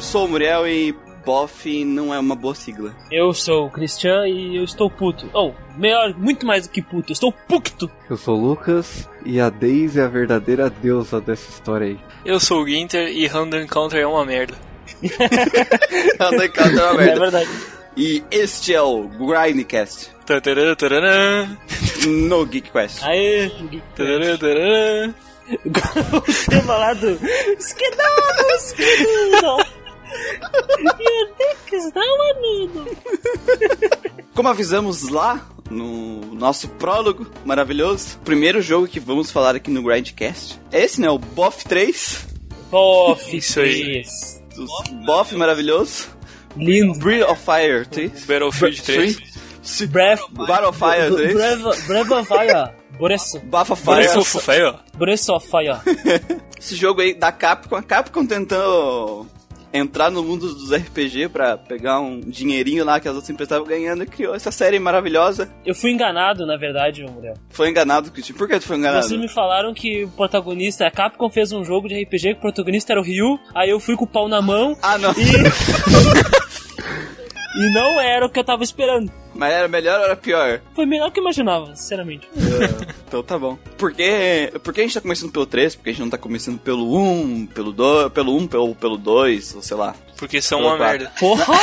sou o Muriel e BOF não é uma boa sigla. Eu sou o Christian e eu estou puto. Oh, melhor, muito mais do que puto, eu estou pucto. Eu sou o Lucas e a Daisy é a verdadeira deusa dessa história aí. Eu sou o Ginter e Random Encounter é uma merda. Random Encounter é uma merda. É verdade. E este é o Grindcast. Tarará, tarará, No GeekQuest. Aê, tarará, tarará. o tema lá do Skidão, Skidão. Your dick is now amigo. Como avisamos lá no nosso prólogo maravilhoso, o primeiro jogo que vamos falar aqui no Grindcast é esse, né? O BOF 3. Bof, Isso aí. BOF maravilhoso. Lindo. Breath of Fire 3. Battlefield 3. Breath. Battle of Fire 3. Breath, Breath of Fire. Breath, Bafa Fire Fire. of Fire. Breath of Fire. Esse jogo aí da Capcom, a Capcom tentando entrar no mundo dos RPG pra pegar um dinheirinho lá que as outras empresas estavam ganhando e criou essa série maravilhosa. Eu fui enganado, na verdade, Muriel. Foi enganado, Christian. Por que tu foi enganado? Vocês me falaram que o protagonista, a Capcom fez um jogo de RPG que o protagonista era o Ryu, aí eu fui com o pau na mão Ah, não. e não era o que eu tava esperando. Mas era melhor ou era pior? Foi melhor que eu imaginava, sinceramente. Então tá bom. Por que, por que a gente tá começando pelo 3? Porque a gente não tá começando pelo 1, pelo 2, pelo 1, pelo, pelo 2, ou sei lá. Porque são Pelo uma quatro. merda. Porra!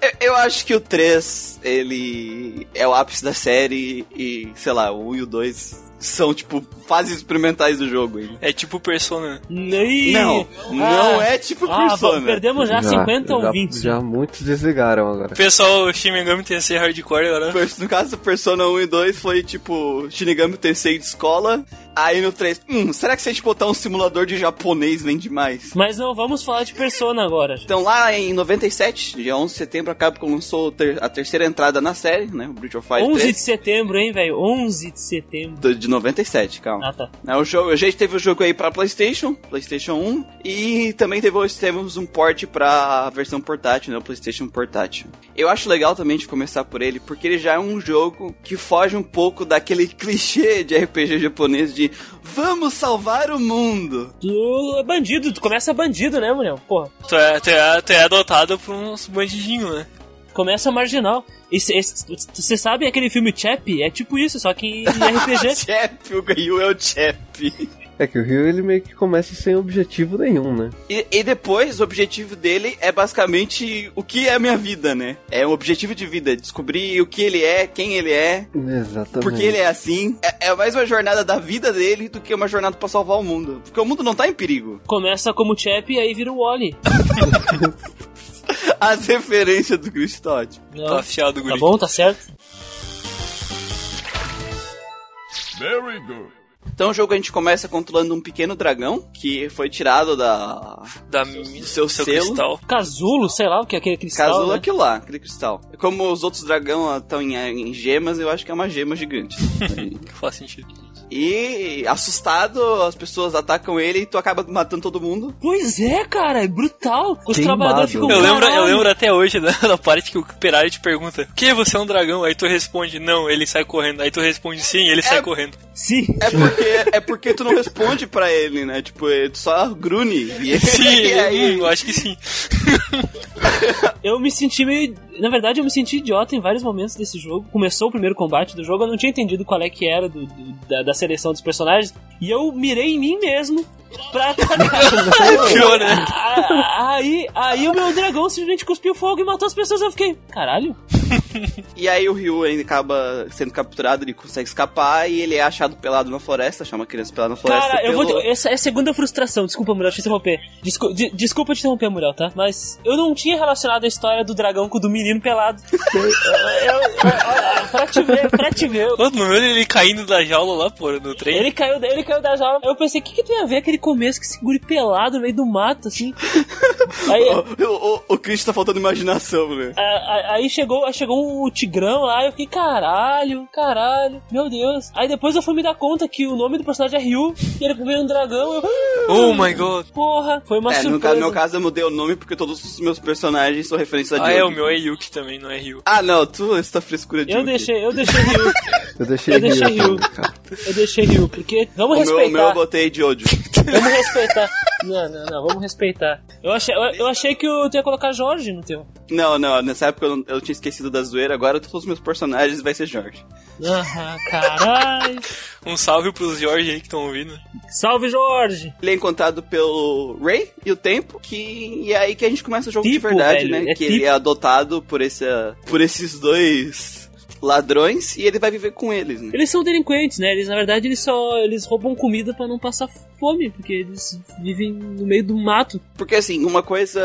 Eu, eu acho que o 3, ele é o ápice da série e, sei lá, o 1 e o 2 são, tipo, fases experimentais do jogo. hein? É tipo Persona. Não, não é tipo Ah, Persona. perdemos já, 50 ou já, 20. Já muitos desligaram agora. Pessoal, Shin Megami Tensei Hardcore agora. No caso Persona 1 e 2 foi tipo Shinigami Tensei de escola. Aí no 3, hum, será que se a gente botar um simulador de japonês vende mais? Mas não, vamos falar de Persona agora. Então lá em 97, dia 11 de setembro, a Capcom lançou ter- a terceira entrada na série, né? O Bridge of Fire 11 3. de setembro, hein, velho? 11 de setembro. De 97, calma. Ah, tá. É, o jogo, a gente teve o jogo aí pra PlayStation, PlayStation 1, e também teve, temos um port pra versão portátil, né? O PlayStation Portátil. Eu acho legal também de começar por ele, porque ele já é um jogo que foge um pouco daquele clichê de RPG japonês de vamos salvar o mundo. Tu é bandido, tu começa bandido, né, Muriel? Porra, Tu é, tu é, tu é adotado por uns bandidinhos, né? começa marginal. Você sabe aquele filme Chap? É tipo isso, só que em RPG. Chap, o Ryu é o Chap. É que o Rio ele meio que começa sem objetivo nenhum, né? E, e depois, o objetivo dele é basicamente o que é a minha vida, né? É um objetivo de vida, descobrir o que ele é, quem ele é, Exatamente. Porque ele é assim. É, é mais uma jornada da vida dele do que uma jornada pra salvar o mundo. Porque o mundo não tá em perigo. começa como Chap e aí vira o Wally. As referências do Chris Todd. Não. Tá afiado, Tá guri. bom, tá certo? Então o jogo a gente começa controlando um pequeno dragão que foi tirado da. Da Do seu selo. cristal. Casulo, sei lá o que é aquele cristal. Casulo né? aquilo lá, aquele cristal. Como os outros dragão estão em, em gemas, eu acho que é uma gema gigante. Faz sentido. E assustado, as pessoas atacam ele e tu acaba matando todo mundo. Pois é, cara, é brutal. Os Queimado. trabalhadores ficam. Eu lembro, eu lembro até hoje da, da parte que o operário te pergunta: Que você é um dragão? Aí tu responde: Não, ele sai correndo. Aí tu responde: Sim, ele sai correndo. Sim. É porque, é porque tu não responde pra ele, né? Tipo, é- tu só grune. E, Sim, e aí, eu acho que sim. Eu me senti meio. Na verdade, eu me senti idiota em vários momentos desse jogo. Começou o primeiro combate do jogo, eu não tinha entendido qual é que era do, do- da, da seleção dos personagens. E eu mirei em mim mesmo pra atacar. Pior, né? A- aí, aí o meu dragão simplesmente cuspiu fogo e matou as pessoas. Eu fiquei, caralho. E aí o Ryu ainda acaba sendo capturado, ele consegue escapar e ele é achado pelado na floresta, achar uma criança pelada na floresta. Cara, eu vou. pelo- Essa é a segunda frustração. Desculpa, Muriel, te interromper. Descu- de- desculpa te interromper, Muriel, tá? Mas eu não tinha relacionado a história do dragão com o do menino pelado. Eu- eu- eu- pra te ver, pra te ver. Pô, no ele caindo da jaula lá, pô, no trem. Ele caiu, ele caiu da jaula. Eu pensei, o que, que tem a ver aquele começo que se guri pelado no meio do mato, assim? Aí, O, o, o Chris tá faltando imaginação, né? aí chegou, aí chegou um tigrão lá, eu fiquei, caralho, caralho, meu Deus. Aí depois eu fui me dar conta que o nome do personagem é Ryu, e ele veio um dragão, eu. Oh my god. Porra, foi uma É, no, surpresa. caso, no meu caso eu mudei o nome porque todos os meus personagens são referências a Ah, é, o meu é Yuki também, não é Ryu. Ah, não, tu, essa frescura de Eu Yuki. deixei, eu deixei Ryu, Eu deixei Eu deixei cara. eu deixei Ryu, porque O vamos meu, o meu eu respeitar. botei de ódio. Vamos respeitar. Não, não, não, vamos respeitar. Eu achei, eu, eu achei que eu ia colocar Jorge no teu. Não, não, nessa época eu, não- eu tinha esquecido da zoeira, agora todos os meus personagens vai ser Jorge. Ah, caralho. Um salve pros Jorge aí que estão ouvindo. Salve, Jorge! Ele é encontrado pelo Ray e o Tempo, que e é aí que a gente começa o jogo de Tipo, verdade, velho, né? é que tipo. ele é adotado por, esse, por esses dois ladrões e ele vai viver com eles, né? Eles são delinquentes, né? Eles, na verdade, eles só eles roubam comida pra não passar fome, porque eles vivem no meio do mato. Porque assim, uma coisa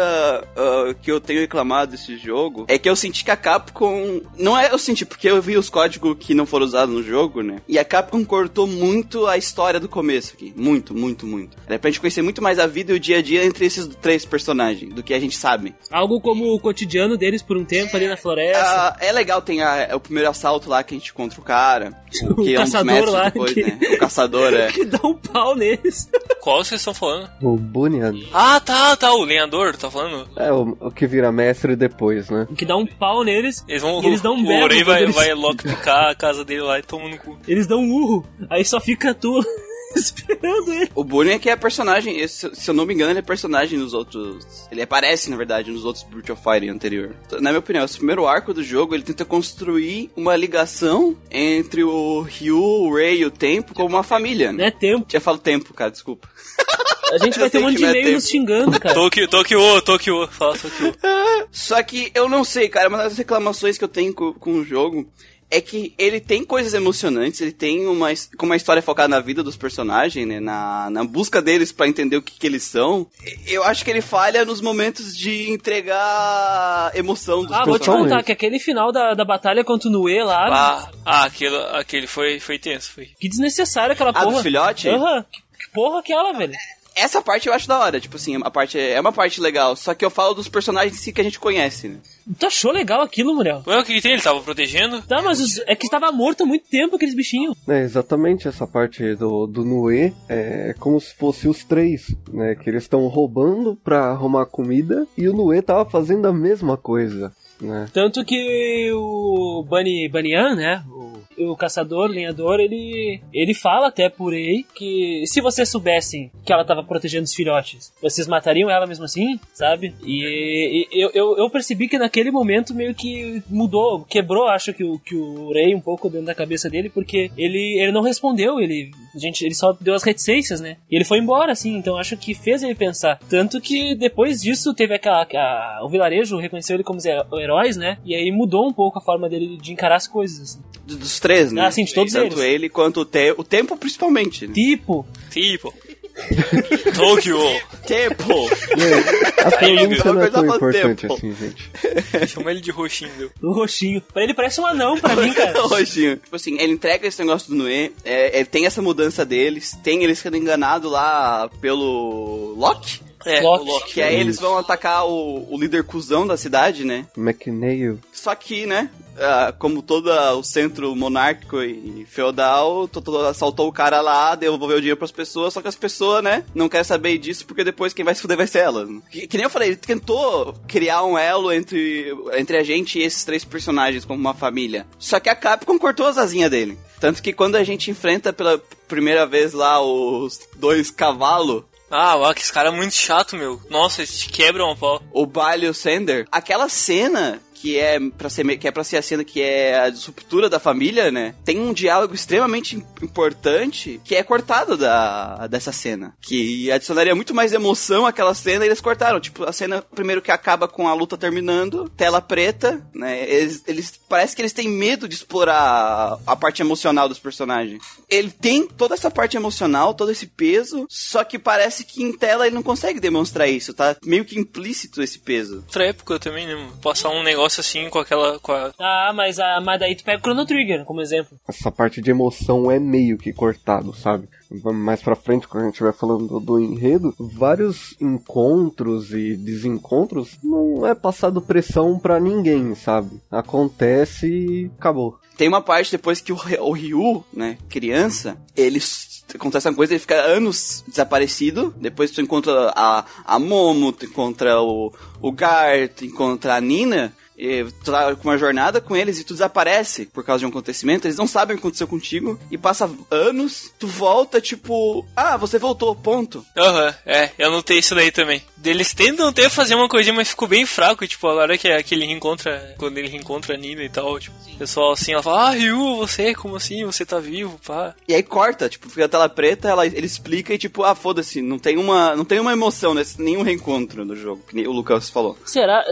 ah, que eu tenho reclamado desse jogo é que eu senti que a Capcom. Não é eu senti, porque eu vi os códigos que não foram usados no jogo, né? E a Capcom cortou muito a história do começo aqui. Muito, muito, muito. Era pra gente conhecer muito mais a vida e o dia a dia entre esses três personagens, do que a gente sabe. Algo como o cotidiano deles por um tempo ali na floresta. Ah, é legal, tem a- o primeiro assalto lá que a gente encontra o cara. O que é um caçador lá, depois, que- né? O caçador, é. Que dá um pau neles. Qual vocês estão falando? O Bunyan Ah, tá, tá, o lenhador, tá falando? é o, o que vira mestre depois, né? Que dá um pau neles. Eles vão. E eles dão um o berro Orei quando vai, eles- vai lockpicar a casa dele lá e toma no cu. Eles dão um urro. Aí só fica tu esperando ele. O Bunny é que é personagem, se eu não me engano, ele é personagem nos outros. Ele aparece, na verdade, nos outros Breath of Fire anterior. Na minha opinião, esse primeiro arco do jogo, ele tenta construir uma ligação entre o Ryu, o Rei e o Tempo como uma família, né? Não é tempo. Já falo tempo, cara, desculpa. A gente vai Eu ter um monte de é e-mail nos xingando, cara. Tokyo, Tokyo, Tokyo, fala Tokyo. Só que eu não sei, cara, uma das reclamações que eu tenho com, com o jogo é que ele tem coisas emocionantes, ele tem uma, uma história focada na vida dos personagens, né? Na, na busca deles pra entender o que, que eles são. Eu acho que ele falha nos momentos de entregar emoção dos Ah, vou te personagens. contar que aquele final da, da batalha contra o Nue lá, Ah, ah aquele, aquele foi, foi tenso, foi. que desnecessário aquela Ah, porra. dos filhotes? Aham. Que, que porra aquela, velho? Essa parte eu acho da hora, tipo assim, a parte é uma parte legal, só que eu falo dos personagens em si que a gente conhece, né? Tu achou legal aquilo, Muriel? Ué, o que que tem? Ele tava protegendo? Tá, mas os- é que tava morto há muito tempo aqueles bichinhos. É exatamente essa parte do, do Nue é como se fosse os três, né? Que eles estão roubando pra arrumar comida e o Nue tava fazendo a mesma coisa, né? Tanto que o Bunny, Bunyan, né? O, caçador, lenhador, ele, ele fala até por aí que se vocês soubessem que ela tava protegendo os filhotes, vocês matariam ela mesmo assim, sabe? E, e eu, eu, eu percebi que naquele momento meio que mudou, quebrou, acho que o, que o Rei um pouco dentro da cabeça dele, porque ele, ele não respondeu, ele, gente, ele só deu as reticências, né? E ele foi embora, assim, então acho que fez ele pensar. Tanto que depois disso teve aquela. a- o vilarejo reconheceu ele como heróis, né? E aí mudou um pouco a forma dele de encarar as coisas, assim. Três, né? Ah, sim, de todos Tanto eles. ele quanto o, te o tempo, principalmente. Né? Tipo, Tipo. Tokyo. Tempo! A pronúncia não é tão importante tempo. assim, gente. Chama ele de roxinho, o roxinho. Pra ele parece um anão pra mim, cara. Roxinho. Tipo assim, ele entrega esse negócio do Noé, é, é, tem essa mudança deles, tem eles sendo enganados lá pelo Loki. É, Loki. o Loki. Que aí eles vão atacar o, o líder cuzão da cidade, né? McNeil. Só que, né? ah, como todo o centro monárquico e feudal, to- to- assaltou o cara lá, devolveu o dinheiro pras pessoas, só que as pessoas, né, não querem saber disso porque depois quem vai se fuder vai ser elas. né? Que, que nem eu falei, ele tentou criar um elo entre, entre a gente e esses três personagens como uma família. Só que a Capcom cortou as asinhas dele. Tanto que quando a gente enfrenta pela primeira vez lá os dois cavalos, Ah, ó, que esse cara é muito chato, meu. Nossa, eles te quebram a pau. o Balho Sender, aquela cena que é para ser que é para ser a cena que é a ruptura da família, né? Tem um diálogo extremamente im- importante que é cortado da dessa cena, que adicionaria muito mais emoção àquela cena e eles cortaram, tipo, a cena primeiro que acaba com a luta terminando, tela preta, né? Eles, eles parece que eles têm medo de explorar a parte emocional dos personagens. Ele tem toda essa parte emocional, todo esse peso, só que parece que em tela ele não consegue demonstrar isso, tá meio que implícito esse peso. Outra época também, né? Passar um negócio assim com aquela. Com a... Ah, mas, a, mas daí tu pega o Chrono Trigger como exemplo. Essa parte de emoção é meio que cortado, sabe? Mais pra frente, quando a gente vai falando do enredo, vários encontros e desencontros não é passado pressão pra ninguém, sabe? Acontece e acabou. Tem uma parte depois que o, o Ryu, né, criança, ele acontece uma coisa, ele fica anos desaparecido. Depois tu encontra a, a Momo, tu encontra o, o Gar, tu encontra a Nina. E tu tá com uma jornada com eles e tu desaparece por causa de um acontecimento, eles não sabem o que aconteceu contigo, e passa anos, tu volta, tipo, ah, você voltou, ponto. Aham, é, eu notei isso daí também. Eles tentam até fazer uma coisinha, mas ficou bem fraco, tipo, agora que, que ele reencontra, quando ele reencontra a Nina e tal, tipo, o pessoal assim, ela fala, ah, Ryu, você, como assim, você tá vivo, pá. E aí corta, tipo, fica a tela preta, ela, ele explica e tipo, ah, foda-se, não tem uma, não tem uma emoção nesse nenhum reencontro do jogo, que nem o Lucas falou. Será?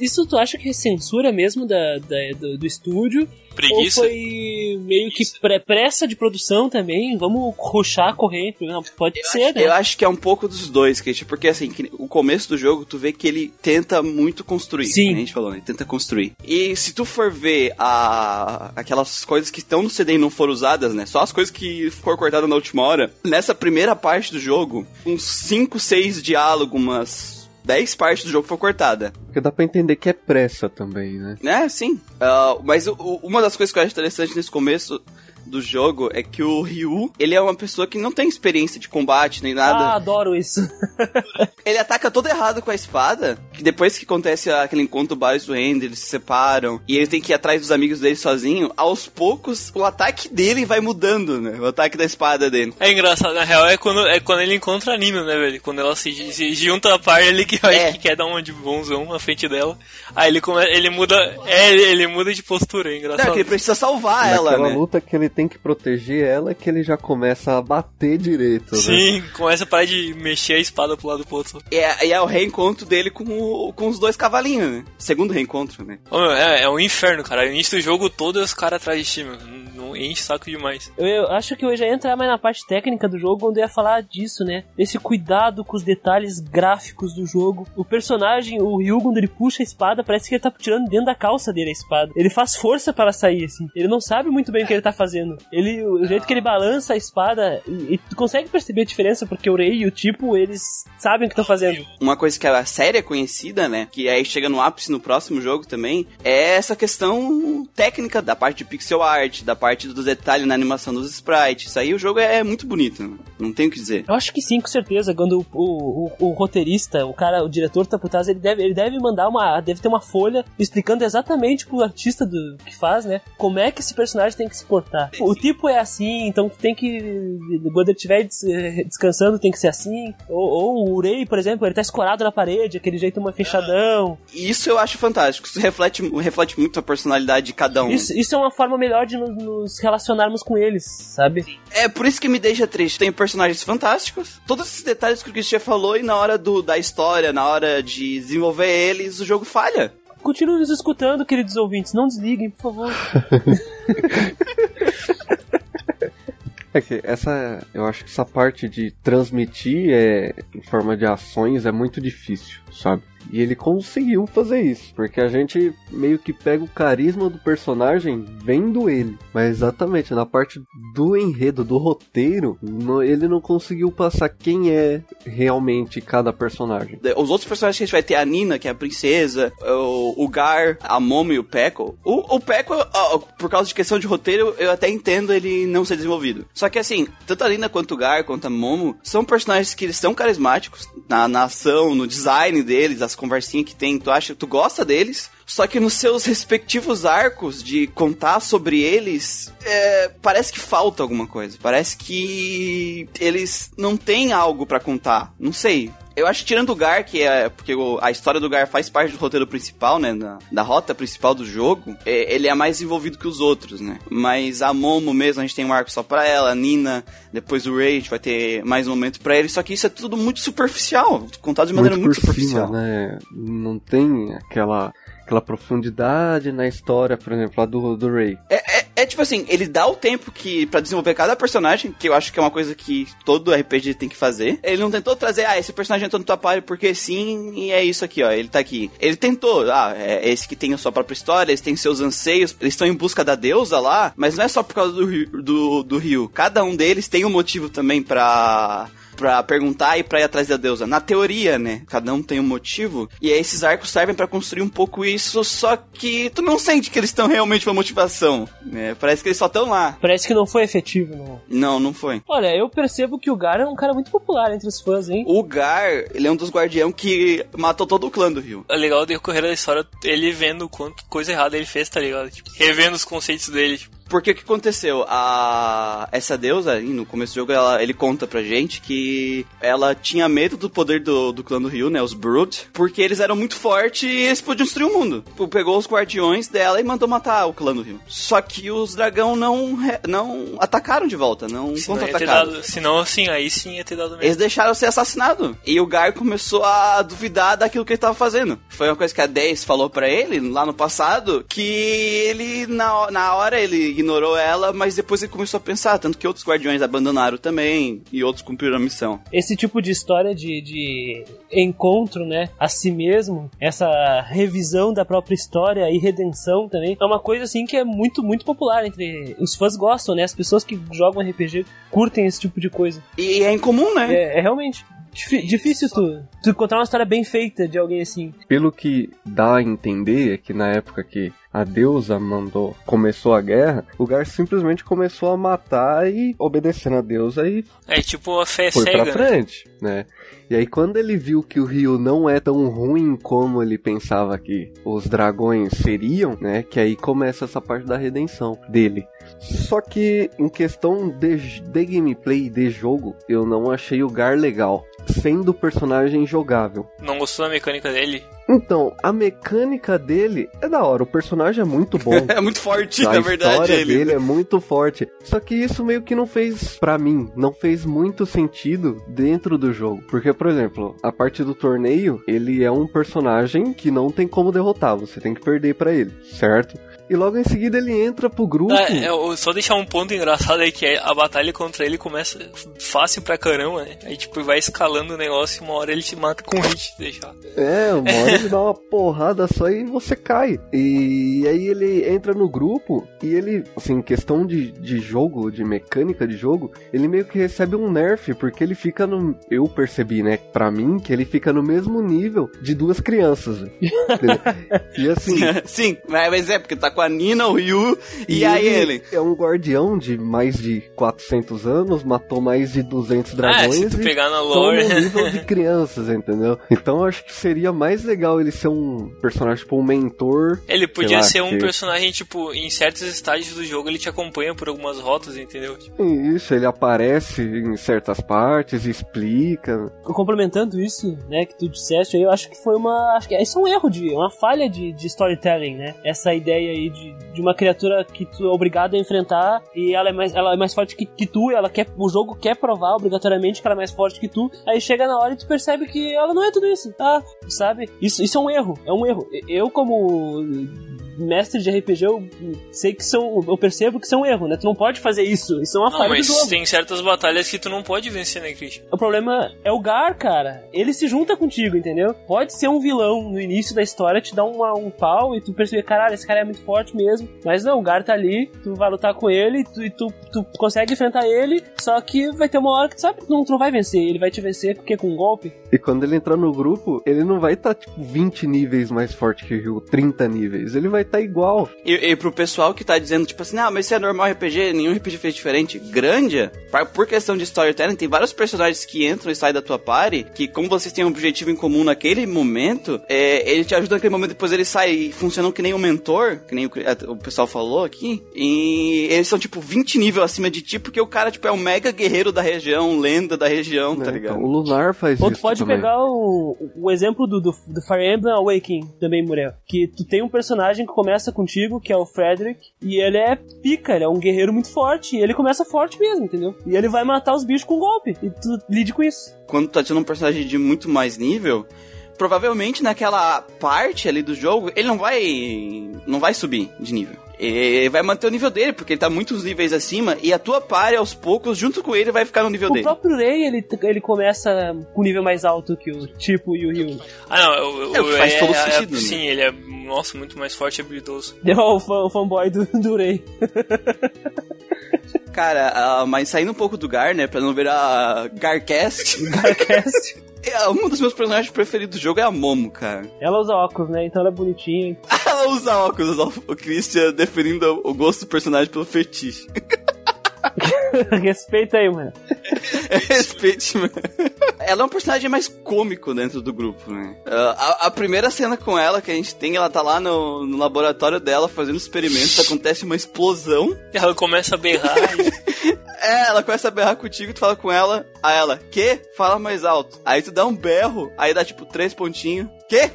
Isso tu acha que é censura mesmo da, da- do, do estúdio? Preguiça. Ou foi meio que pre- pressa de produção também? Vamos ruxar, correr? Não, pode ser, né? Eu acho que é um pouco dos dois, Kate, porque assim, que o começo do jogo, tu vê que ele tenta muito construir. Sim. A gente falou, ele tenta construir. E se tu for ver a, aquelas coisas que estão no CD e não foram usadas, né? Só as coisas que foram cortadas na última hora. Nessa primeira parte do jogo, uns 5, 6 diálogos, umas 10 partes do jogo foi cortada. Porque dá pra entender que é pressa também, né? É, sim. Ah, mas o- o- uma das coisas que eu acho interessante nesse começo do jogo é que o Ryu, ele é uma pessoa que não tem experiência de combate nem nada. Ah, adoro isso. Ele ataca todo errado com a espada. Que depois que acontece aquele encontro base do Ender, eles se separam. E ele tem que ir atrás dos amigos dele sozinho. Aos poucos, o ataque dele vai mudando, né? O ataque da espada dele. É engraçado, na real, é quando, é quando ele encontra a Nina, né, velho? Quando ela se, se junta a par, ele que, É. que quer dar uma de bonzão na frente dela. Aí ele, come, ele muda. É, ele, ele muda de postura, é Não, engraçado. é que ele precisa salvar ela, Naquela né? luta que ele tem que proteger ela, que ele já começa a bater direito, né? Sim, começa a parar de mexer a espada pro lado pro outro. E é, e é o reencontro dele com, o- com os dois cavalinhos, né? Segundo reencontro, né? Ô, meu, é, é um inferno, cara. No início do jogo todo é os caras atrás de ti, meu. Não enche saco demais. Eu, eu acho que eu já ia entrar mais na parte técnica do jogo, onde eu ia falar disso, né? Esse cuidado com os detalhes gráficos do jogo. O personagem, o Ryu, quando ele puxa a espada, parece que ele tá tirando dentro da calça dele a espada. Ele faz força para sair, assim. Ele não sabe muito bem o que ele tá fazendo. Ele, o jeito que ele balança a espada, e, e tu consegue perceber a diferença, porque o Rei e o Tipo, eles sabem o que estão fazendo. Uma coisa que a série é conhecida, né? Que aí chega no ápice no próximo jogo também, é essa questão técnica da parte de pixel art, da parte dos detalhes na animação dos sprites. Isso aí o jogo é muito bonito, né? não tenho o que dizer. Eu acho que sim, com certeza. Quando o, o, o, o roteirista, o cara, o diretor tá por trás, ele deve, ele deve mandar uma. Deve ter uma folha explicando exatamente pro artista do que faz, né? Como é que esse personagem tem que se portar. O tipo é assim, então tem que. Quando ele estiver des- descansando, tem que ser assim. Ou, ou o Rei, por exemplo, ele tá escorado na parede, aquele jeito uma fechadão. Isso eu acho fantástico. Isso reflete, reflete muito a personalidade de cada um. Isso, isso é uma forma melhor de nos, nos relacionarmos com eles, sabe? É por isso que me deixa triste. Tem personagens fantásticos, todos esses detalhes que o Christian falou, e na hora do, da história, na hora de desenvolver eles, o jogo falha. Continue nos escutando, queridos ouvintes. Não desliguem, por favor. É que essa, eu acho que essa parte de transmitir é, em forma de ações é muito difícil, sabe? E ele conseguiu fazer isso, porque a gente meio que pega o carisma do personagem vendo ele. Mas exatamente, na parte do enredo, do roteiro, no- ele não conseguiu passar quem é realmente cada personagem. Os outros personagens que a gente vai ter, a Nina, que é a princesa, o, Gar, a Momo e o Peco. O, o por causa de questão de roteiro, eu até entendo ele não ser desenvolvido. Só que assim, tanto a Nina quanto o Gar, quanto a Momo, são personagens que eles são carismáticos na, na ação, no design deles, as conversinhas que tem, tu acha, tu gosta deles. Só que nos seus respectivos arcos de contar sobre eles, é, parece que falta alguma coisa. Parece que eles não têm algo pra contar. Não sei. Eu acho que tirando o Gar, que é. Porque a história do Gar faz parte do roteiro principal, né? Da, da rota principal do jogo. é, ele é mais envolvido que os outros, né? Mas a Momo mesmo, a gente tem um arco só pra ela. A Nina, depois o gente vai ter mais um momento pra ele. Só que isso é tudo muito superficial. Contado de maneira muito, por superficial. cima, né? Não tem aquela, aquela profundidade na história, por exemplo, lá do, do Ray. É, é- é tipo assim, ele dá o tempo que para desenvolver cada personagem, que eu acho que é uma coisa que todo RPG tem que fazer. Ele não tentou trazer, ah, esse personagem entrou no tua party porque sim, e é isso aqui, ó, ele tá aqui. Ele tentou, ah, é esse que tem a sua própria história, eles têm seus anseios, eles estão em busca da deusa lá, mas não é só por causa do, do, do. Cada um deles tem um motivo também pra pra perguntar e pra ir atrás da deusa. Na teoria, né? Cada um tem um motivo. E aí esses arcos servem pra construir um pouco isso, só que tu não sente que eles estão realmente com uma motivação. Né? Parece que eles só estão lá. Parece que não foi efetivo, não. Não, não foi. Olha, eu percebo que o Gar é um cara muito popular entre os fãs, hein? O Gar, ele é um dos guardião que matou todo o clã do Rio. É legal o decorrer da história, ele vendo o quanto coisa errada ele fez, tá ligado? Tipo, revendo os conceitos dele. Tipo, Porque o que aconteceu? A... Essa deusa, aí, no começo do jogo, ela, ele conta pra gente que ela tinha medo do poder do, do clã do Rio, né? Os Brood, porque eles eram muito fortes e eles podiam destruir o mundo. Tipo, Pegou os guardiões dela e mandou matar o clã do Rio. Só que os dragão não, não atacaram de volta, não contra-atacaram. senão, assim, aí sim ia ter dado mesmo. Eles deixaram ser assassinado. E o Gar começou a duvidar daquilo que ele tava fazendo. Foi uma coisa que a 10 falou pra ele lá no passado, que ele, na, na hora, ele ignorou ela, mas depois ele começou a pensar, tanto que outros guardiões abandonaram também, e outros cumpriram a missão. Esse tipo de história de, de encontro, né, a si mesmo, essa revisão da própria história e redenção também, é uma coisa assim que é muito, muito popular entre os fãs gostam, né? As pessoas que jogam RPG curtem esse tipo de coisa. E é incomum, né? É, é realmente difí- difícil tu, tu encontrar uma história bem feita de alguém assim. Pelo que dá a entender é que na época que a deusa mandou, começou a guerra, o Gar simplesmente começou a matar e obedecendo a deusa e É tipo a fé foi cega, pra né? frente, né? E aí quando ele viu que o rio não é tão ruim como ele pensava que os dragões seriam, né? Que aí começa essa parte da redenção dele. Só que em questão de, de gameplay, de jogo, eu não achei o Gar legal, sendo o personagem jogável. Não gostou da mecânica dele? Então, a mecânica dele é da hora, o personagem é muito bom. É muito forte, a na verdade, história ele. dele é muito forte. Só que isso meio que não fez, pra mim, não fez muito sentido dentro do jogo. Porque, por exemplo, a parte do torneio, ele é um personagem que não tem como derrotar, você tem que perder pra ele, certo? E logo em seguida ele entra pro grupo. É, eu- só deixar um ponto engraçado aí que é a batalha contra ele começa fácil pra caramba, né? Aí tipo vai escalando o negócio e uma hora ele te mata com um hit, deixar. É, uma hora ele dá uma porrada só e você cai. E aí ele entra no grupo e ele, assim, em questão de, de jogo, de mecânica de jogo, ele meio que recebe um nerf, porque ele fica no. Eu percebi, né, pra mim, que ele fica no mesmo nível de duas crianças. entendeu? e assim. Sim, mas mas é, porque tá com a Nina, o Ryu, e, aí ele. É um guardião de mais de 400 anos, matou mais de 200 dragões. Ah, se tu e pegar na lore. no nível de crianças, entendeu? Então eu acho que seria mais legal ele ser um personagem, tipo, um mentor. Ele podia lá, ser um que- personagem, tipo, em certos estágios do jogo ele te acompanha por algumas rotas, entendeu? Isso, ele aparece em certas partes, explica. Complementando isso, né, que tu disseste aí, eu acho que foi uma. Acho que isso é um erro de. uma falha de, de storytelling, né? Essa ideia aí de, de uma criatura que tu é obrigado a enfrentar e ela é mais, ela é mais forte que, que tu, e ela quer. O jogo quer provar obrigatoriamente que ela é mais forte que tu. Aí chega na hora e tu percebe que ela não é tudo isso, tá? Sabe? Isso, isso é um erro, é um erro. Eu, como mestre de RPG, eu sei que são. Eu percebo que um erro, né? Tu não pode fazer isso. Isso é uma não, falha do mas jogo. tem certas batalhas que tu não pode vencer, né, Christian? O problema é o Gar, cara. Ele se junta contigo, entendeu? Pode ser um vilão no início da história, te dá uma, um pau e tu perceber, caralho, esse cara é muito forte mesmo. Mas não, o Gar tá ali, tu vai lutar com ele tu, e tu, tu consegue enfrentar ele, só que vai ter uma hora que tu sabe que não, tu não vai vencer. Ele vai te vencer porque com um golpe. E quando ele entrar no grupo, ele não vai estar, tipo, 20 níveis mais forte que o Ryu, 30 níveis. Ele vai estar igual. E, e pro pessoal que tá dizendo, tipo assim, ah, mas isso é normal RPG, nenhum RPG fez diferente. Grandia, pa- por questão de storytelling, tem vários personagens que entram e saem da tua party, que como vocês têm um objetivo em comum naquele momento, é, ele te ajuda naquele momento, depois ele sai e funcionam que nem um mentor, que nem o, o pessoal falou aqui. E eles são, tipo, 20 níveis acima de ti, porque o cara, tipo, é um mega guerreiro da região, lenda da região, tá né? ligado? Então, o Lunar faz Ou isso tu pode também. pegar o, o exemplo do, do, do Fire Emblem Awakening também, Muriel. Que tu tem um personagem que começa contigo, que é o Frederick, e ele é pica, ele é um guerreiro muito forte, e ele começa forte mesmo, entendeu? E ele vai matar os bichos com golpe, e tu lide com isso. quando tu adiciona um personagem de muito mais nível, provavelmente naquela parte ali do jogo, ele não vai não vai subir de nível. Ele vai manter o nível dele, porque ele tá muitos níveis acima, e a tua party, aos poucos, junto com ele, vai ficar no nível O dele. próprio Rei, ele, ele começa com um nível mais alto que o Tipo e o Ryu. Ah, não, o, o, É, o faz todo é- sentido, né? Sim, ele é, nossa, muito mais forte e habilidoso. É o, fã- o fanboy do, do Rei. Cara, ah, mas saindo um pouco do Gar, né, pra não virar Garcast, Garcast. É, um dos meus personagens preferidos do jogo é a Momo, cara. Ela usa óculos, né? Então ela é bonitinha. Ela usa óculos, o Christian definindo o gosto do personagem pelo fetiche. Respeita aí, mano. Respeite, mano. ela é um personagem mais cômico dentro do grupo, né? Uh, a, a, primeira cena com ela que a gente tem, ela tá lá no, no laboratório dela fazendo experimentos, acontece uma explosão. Ela começa a berrar. é, ela começa a berrar contigo, tu fala com ela, a ela, que? Fala mais alto. Aí tu dá um berro, aí dá tipo três pontinhos. Que?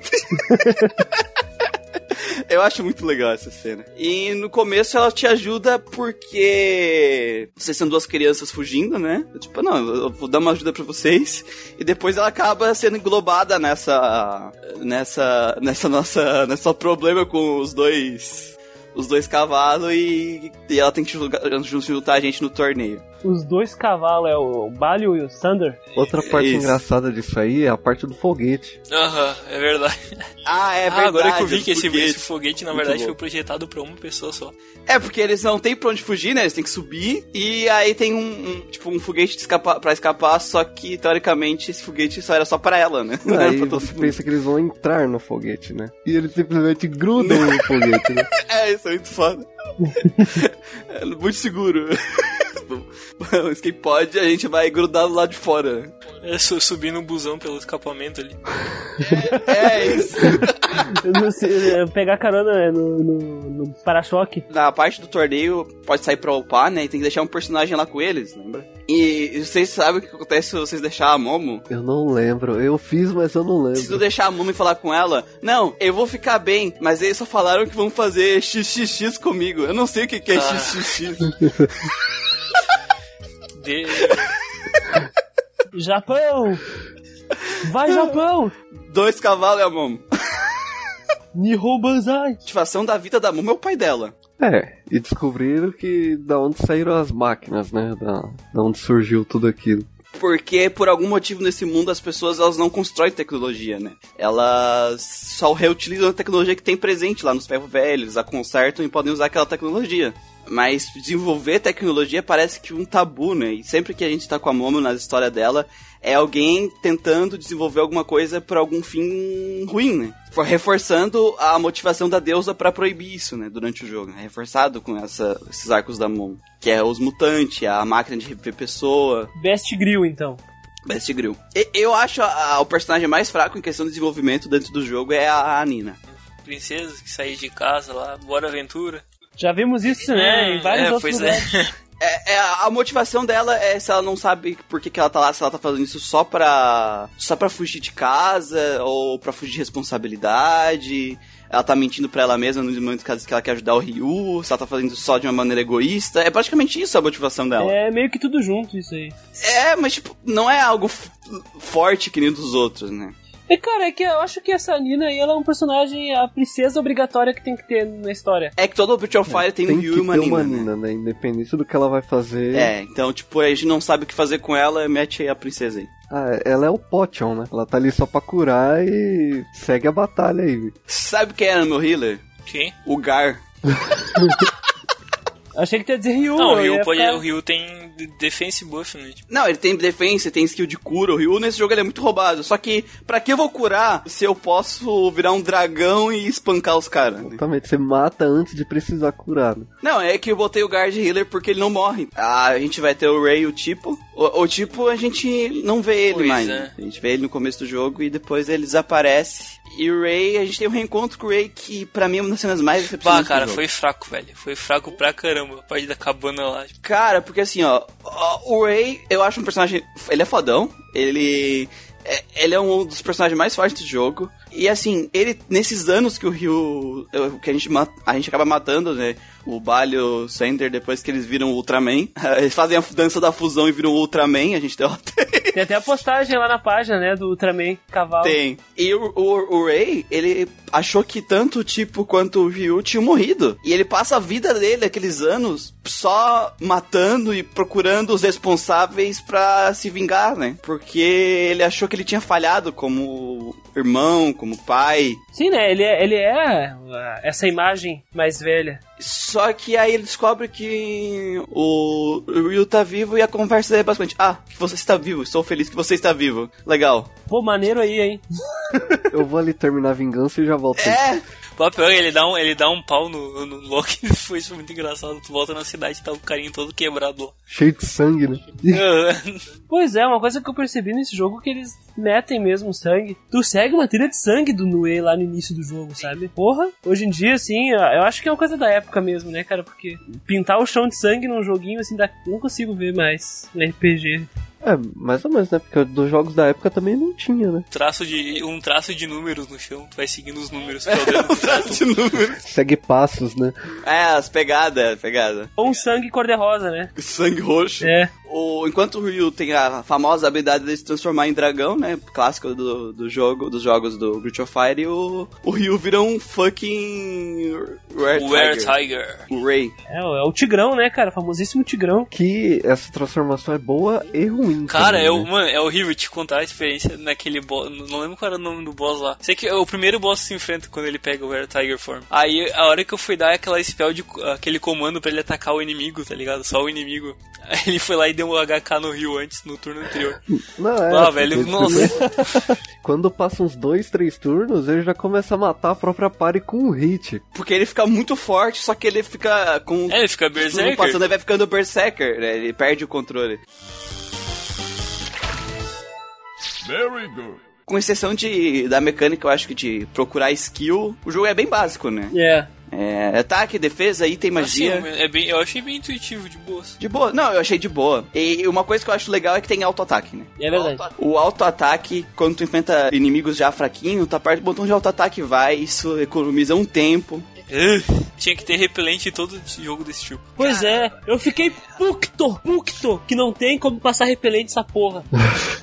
Eu acho muito legal essa cena. E no começo ela te ajuda porque vocês são duas crianças fugindo, né? Tipo, não, eu vou dar uma ajuda para vocês. E depois ela acaba sendo englobada nessa nessa nessa nossa nessa problema com os dois os dois cavalos e, e ela tem que juntar a gente no torneio os dois cavalos, é o Balio e o Sander. Outra parte Isso. engraçada disso aí é a parte do foguete. Aham, uhum, é verdade. Ah, é verdade. Ah, agora que eu vi que esse foguete, esse foguete, na verdade, foi projetado pra uma pessoa só. É, porque eles não têm pra onde fugir, né? Eles têm que subir. E aí tem um, um tipo, um foguete escapar, pra escapar, só que, teoricamente, esse foguete só era só pra ela, né? Não aí você pensa que eles vão entrar no foguete, né? E eles simplesmente grudam no foguete, né? É, isso muito foda. É muito seguro. o skateboard a gente vai grudar do lado de fora. É, subindo um busão pelo escapamento ali. é, é isso. pegar carona né, no, no, no para-choque. Na parte do torneio, pode sair pra upar, né? E tem que deixar um personagem lá com eles, lembra? E vocês sabem o que acontece se vocês deixar a Momo? Eu não lembro. Eu fiz, mas eu não lembro. Se tu deixar a Momo e falar com ela, não, eu vou ficar bem, mas eles só falaram que vão fazer XXX comigo. Eu não sei o que, que é ah. XXX. De... Japão! Vai, Japão! Dois cavalos é a Momo. Nihon Banzai! A ativação da vida da Momo é o pai dela. É, e descobriram que da onde saíram as máquinas, né? Da, da onde surgiu tudo aquilo porque por algum motivo nesse mundo as pessoas elas não constroem tecnologia, né? Elas só reutilizam a tecnologia que tem presente lá nos ferro velhos, a consertam e podem usar aquela tecnologia. Mas desenvolver tecnologia parece que um tabu, né? E sempre que a gente tá com a Momo na história dela, é alguém tentando desenvolver alguma coisa por algum fim ruim, né? Reforçando a motivação da deusa para proibir isso, né? Durante o jogo. Né? Reforçado com essa, esses arcos da Momo. Que é os mutantes, a máquina de reviver pessoa. Best Grill, então. Best Grill. E, eu acho a, a, o personagem mais fraco em questão de desenvolvimento dentro do jogo é a, a Nina. Princesa que sair de casa lá, bora aventura. Já vimos isso, né? em vários é, outros lugares. É. É, é, a motivação dela é se ela não sabe por que, que ela tá lá, se ela tá fazendo isso só pra. só pra fugir de casa, ou pra fugir de responsabilidade. Ela tá mentindo pra ela mesma nos momentos que ela quer ajudar o Ryu, se ela tá fazendo isso só de uma maneira egoísta. É praticamente isso a motivação dela. É meio que tudo junto isso aí. É, mas tipo, não é algo forte que nem dos outros, né? E cara, é que eu acho que essa Nina aí ela é um personagem, a princesa obrigatória que tem que ter na história. É que todo o Breath of Fire é, tem, tem um Ryu e uma Nina. Uma Nina né? Independente do que ela vai fazer. É, então, tipo, a gente não sabe o que fazer com ela, mete a princesa aí. Ah, ela é o Potion, né? Ela tá ali só pra curar e segue a batalha aí. Sabe quem era meu healer? Quem? O Gar. Achei que tu ia dizer Ryu. Não, o Ryu, pode, ficar... o Ryu tem defense buff, né? Tipo. Não, ele tem defense, tem skill de cura. O Ryu nesse jogo ele é muito roubado. Só que, pra que eu vou curar se eu posso virar um dragão e espancar os caras? Né? Exatamente, você mata antes de precisar curar. Né? Não, é que eu botei o Guard Healer porque ele não morre. Ah, a gente vai ter o Ray e o Tipo. O, o Tipo a gente não vê ele pois mais. É. Né? A gente vê ele no começo do jogo e depois ele desaparece. E o Ray, a gente tem um reencontro com o Ray que pra mim é uma das cenas mais decepcionantes. Bah, cara, foi fraco, velho. Foi fraco pra caramba. A parte da cabana lá. Cara, porque assim, ó, o Ray, eu acho um personagem. Ele é fodão. Ele. É, ele é um dos personagens mais fortes do jogo. E assim, ele, nesses anos que o Ryu. que a gente, a gente acaba matando, né? O Balho, o Sender, depois que eles viram o Ultraman. Eles fazem a dança da fusão e viram o Ultraman, a gente derrota Tem até a postagem lá na página, né? Do Ultraman cavalo. Tem. E o, o, o Ray, ele achou que tanto o Tipo quanto o Ryu tinham morrido. E ele passa a vida dele, aqueles anos, só matando e procurando os responsáveis para se vingar, né? Porque ele achou que ele tinha falhado como irmão, como pai. Sim, né? Ele é, ele é essa imagem mais velha. Só que aí ele descobre que o Ryu tá vivo e a conversa é basicamente: Ah, que você está vivo, estou feliz que você está vivo. Legal. Pô, maneiro aí, hein? Eu vou ali terminar a vingança e já volto. É, Pior, ele dá um, ele dá um pau no, no Loki. Foi isso muito engraçado. Tu volta na cidade e tá o carinho todo quebrado lá. Cheio de sangue, né? Pois é, uma coisa que eu percebi nesse jogo é que eles metem mesmo sangue. Tu segue uma trilha de sangue do Nue lá no início do jogo, sabe? Porra, hoje em dia, assim, eu acho que é uma coisa da época mesmo, né, cara? Porque pintar o chão de sangue num joguinho, assim, dá... não consigo ver mais no RPG. É, mais ou menos, né? Porque dos jogos da época também não tinha, né? traço de, um traço de números no chão. Tu vai seguindo os números dedo do traço. de número. Segue passos, né? É, as pegadas, pegada. Ou um sangue cor-de-rosa, né? Sangue roxo. É. O, enquanto o Ryu tem a famosa habilidade de se transformar em dragão, né? Clássico do, do jogo, dos jogos do Breath of Fire, o, o Ryu vira um fucking Rare Were Tiger. Tiger. O Ray. É, é o Tigrão, né, cara? Famosíssimo Tigrão. Que essa transformação é boa e ruim. Cara, também, é, o- né? mano, é horrível te contar a experiência naquele boss. Não lembro qual era o nome do boss lá. Sei que é o primeiro boss que se enfrenta quando ele pega o Were Tiger Form. Aí a hora que eu fui dar aquela spell de aquele comando pra ele atacar o inimigo, tá ligado? Só o inimigo. Aí ele foi lá e deu um HK no Rio antes, no turno anterior. Não, é, Ah, velho, nossa. Quando passa uns dois, três turnos, ele já começa a matar a própria party com um hit. Porque ele fica muito forte, só que ele fica com. É, ele fica tudo berserker. passando, ele vai ficando berserker, né? Ele perde o controle. Very good. Com exceção de da mecânica, eu acho que de procurar skill, o jogo é bem básico, né? É. É, ataque, defesa, item, Assim, magia. é bem, eu achei bem intuitivo, de boas. De boa. Não, eu achei de boa. E uma coisa que eu acho legal é que tem auto-ataque, né? É verdade. O auto-ataque, quando tu enfrenta inimigos já fraquinhos, tu aperta o botão de auto-ataque e vai, isso economiza um tempo. Uh, tinha que ter repelente em todo jogo desse tipo. Pois é, eu fiquei pucto, pucto, que não tem como passar repelente essa porra.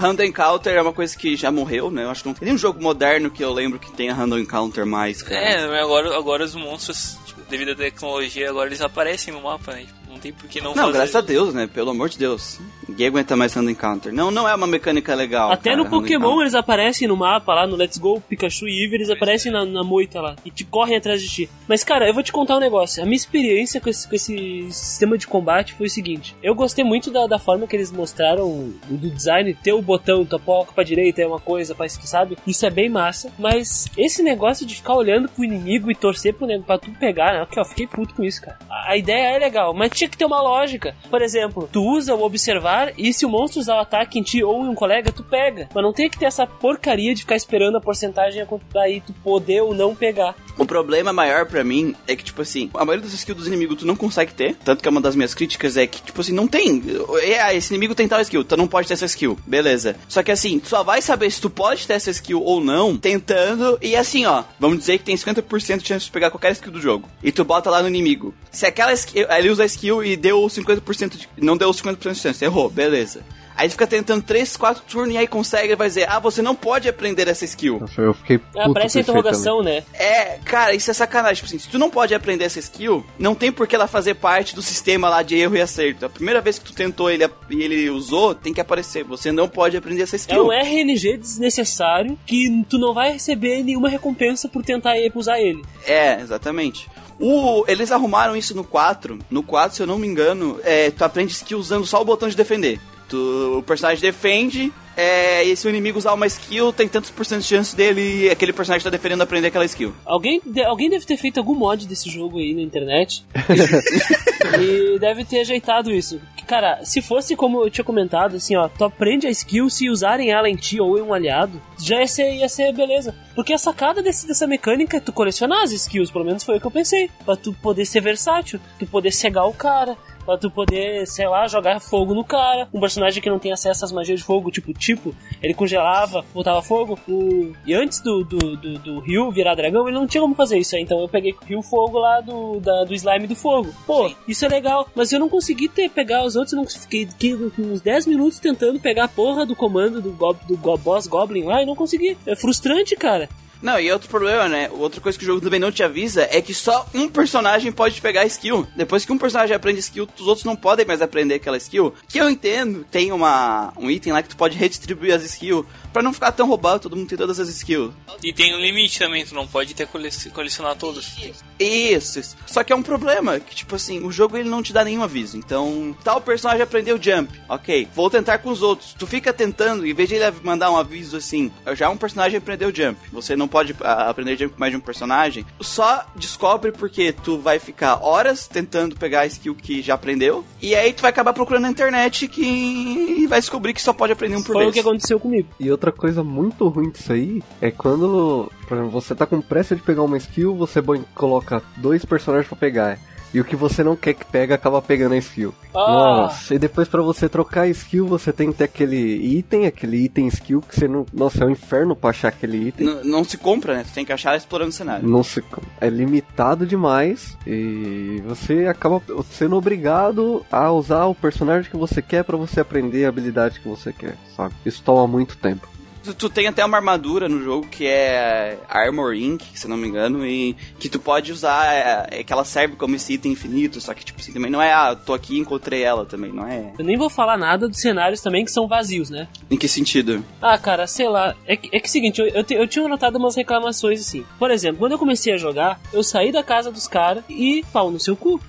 Random Encounter é uma coisa que já morreu, né? Eu acho que não tem nenhum jogo moderno que eu lembro que tenha Random Encounter mais, cara. É, mas agora, agora os monstros, tipo, devido à tecnologia, agora eles aparecem no mapa, né? Tipo, não tem por que não, Não, fazer. graças a Deus, né? Pelo amor de Deus. Ninguém aguenta mais Random Encounter. Não, não é uma mecânica legal. Até cara, no Random Pokémon eles aparecem no mapa lá, no Let's Go, Pikachu e Eevee, eles aparecem na, na moita lá e te correm atrás de ti. Mas cara, eu vou te contar um negócio. A minha experiência com esse, com esse sistema de combate foi o seguinte: eu gostei muito da, da forma que eles mostraram do design, ter o botão, tu apoca pra direita é uma coisa, pra esquerda, sabe? Isso é bem massa. Mas esse negócio de ficar olhando pro inimigo e torcer pro nego pra tu pegar, né? Eu fiquei puto com isso, cara. A, a ideia é legal, mas tinha que ter uma lógica. Por exemplo, tu usa o observar e se o monstro usar o ataque em ti ou em um colega, tu pega. Mas não tem que ter essa porcaria de ficar esperando a porcentagem daí tu poder ou não pegar. O problema maior pra mim é que, tipo assim, a maioria dos skills dos inimigos tu não consegue ter. Tanto que uma das minhas críticas é que, tipo assim, não tem. É, esse inimigo tem tal skill, tu não pode ter essa skill. Beleza. Só que assim, tu só vai saber se tu pode ter essa skill ou não tentando. E assim, ó, vamos dizer que tem 50% de chance de pegar qualquer skill do jogo. E tu bota lá no inimigo. Se aquela skill. Ele usa a skill e deu 50% de. Não deu 50% de chance, errou, beleza. Aí ele fica tentando 3, 4 turnos e aí consegue, ele vai dizer, ah, você não pode aprender essa skill. Nossa, eu fiquei puto Ah, parece interrogação, né? É, cara, isso é sacanagem. Tipo assim, se tu não pode aprender essa skill, não tem por que ela fazer parte do sistema lá de erro e acerto. A primeira vez que tu tentou ele e ele usou, tem que aparecer. Você não pode aprender essa É skill. um RNG desnecessário que tu não vai receber nenhuma recompensa por tentar usar ele. É, exatamente. O, eles arrumaram isso no 4. No 4, se eu não me engano, é, tu aprende skill usando só o botão de defender. Tu, o personagem defende, é, e se o inimigo usar uma skill, tem tantos por cento de chance dele, aquele personagem que tá defendendo, aprender aquela skill. Alguém, de- alguém deve ter feito algum mod desse jogo aí na internet. e deve ter ajeitado isso. Cara, se fosse como eu tinha comentado, assim, ó, tu aprende a skill se usarem ela em ti ou em um aliado, já ia ser, ia ser beleza. Porque a sacada desse, dessa mecânica é tu colecionar as skills, pelo menos foi o que eu pensei. Pra tu poder ser versátil, tu poder cegar o cara, pra tu poder, sei lá, jogar fogo no cara. Um personagem que não tem acesso às magias de fogo, tipo, tipo, ele congelava, botava fogo. O... E antes do, do, do, do Ryu virar dragão, ele não tinha como fazer isso. Então eu peguei o Ryu Fogo lá do, da, do slime do fogo. Pô, isso é legal. Mas eu não consegui ter, pegar os outros, eu não fiquei, fiquei uns 10 minutos tentando pegar a porra do comando do, gob, do go- boss Goblin lá e não consegui. É frustrante, cara. Não, e outro problema, né? Outra coisa que o jogo também não te avisa é que só um personagem pode pegar skill. Depois que um personagem aprende skill, os outros não podem mais aprender aquela skill. Que eu entendo, tem uma, um item lá que tu pode redistribuir as skills pra não ficar tão roubado, todo mundo tem todas as skills. E tem um limite também, tu não pode ter cole colecionar todas. Isso, isso. Só que é um problema, que tipo assim, o jogo ele não te dá nenhum aviso. Então, tal personagem aprendeu jump. Ok, vou tentar com os outros. Tu fica tentando, em vez de ele mandar um aviso assim, já um personagem aprendeu jump. Você não pode a, aprender jump com mais de um personagem. Só descobre porque tu vai ficar horas tentando pegar a skill que já aprendeu. E aí tu vai acabar procurando na internet que e vai descobrir que só pode aprender um por Foi vez. o que aconteceu comigo. E outra coisa muito ruim disso aí é quando, por exemplo, você tá com pressa de pegar uma skill, você coloca dois personagens pra pegar. E o que você não quer que pega acaba pegando a skill. Ah. Nossa, e depois pra você trocar a skill, você tem que ter aquele item, aquele item skill que você não. Nossa, é um inferno pra achar aquele item. N- não se compra, né? Tu tem que achar explorando o cenário. Não se, é limitado demais e você acaba sendo obrigado a usar o personagem que você quer pra você aprender a habilidade que você quer, sabe? Isso toma muito tempo. Tu, tu tem até uma armadura no jogo que é Armor Ink, se não me engano, e que tu pode usar, é, é que ela serve como esse item infinito, só que tipo assim, também não é, ah, tô aqui e encontrei ela também, não é? Eu nem vou falar nada dos cenários também que são vazios, né? Em que sentido? Ah, cara, sei lá. É que, é que é o seguinte, eu, eu, te- eu tinha notado umas reclamações assim. Por exemplo, quando eu comecei a jogar, eu saí da casa dos caras e pau no seu cu.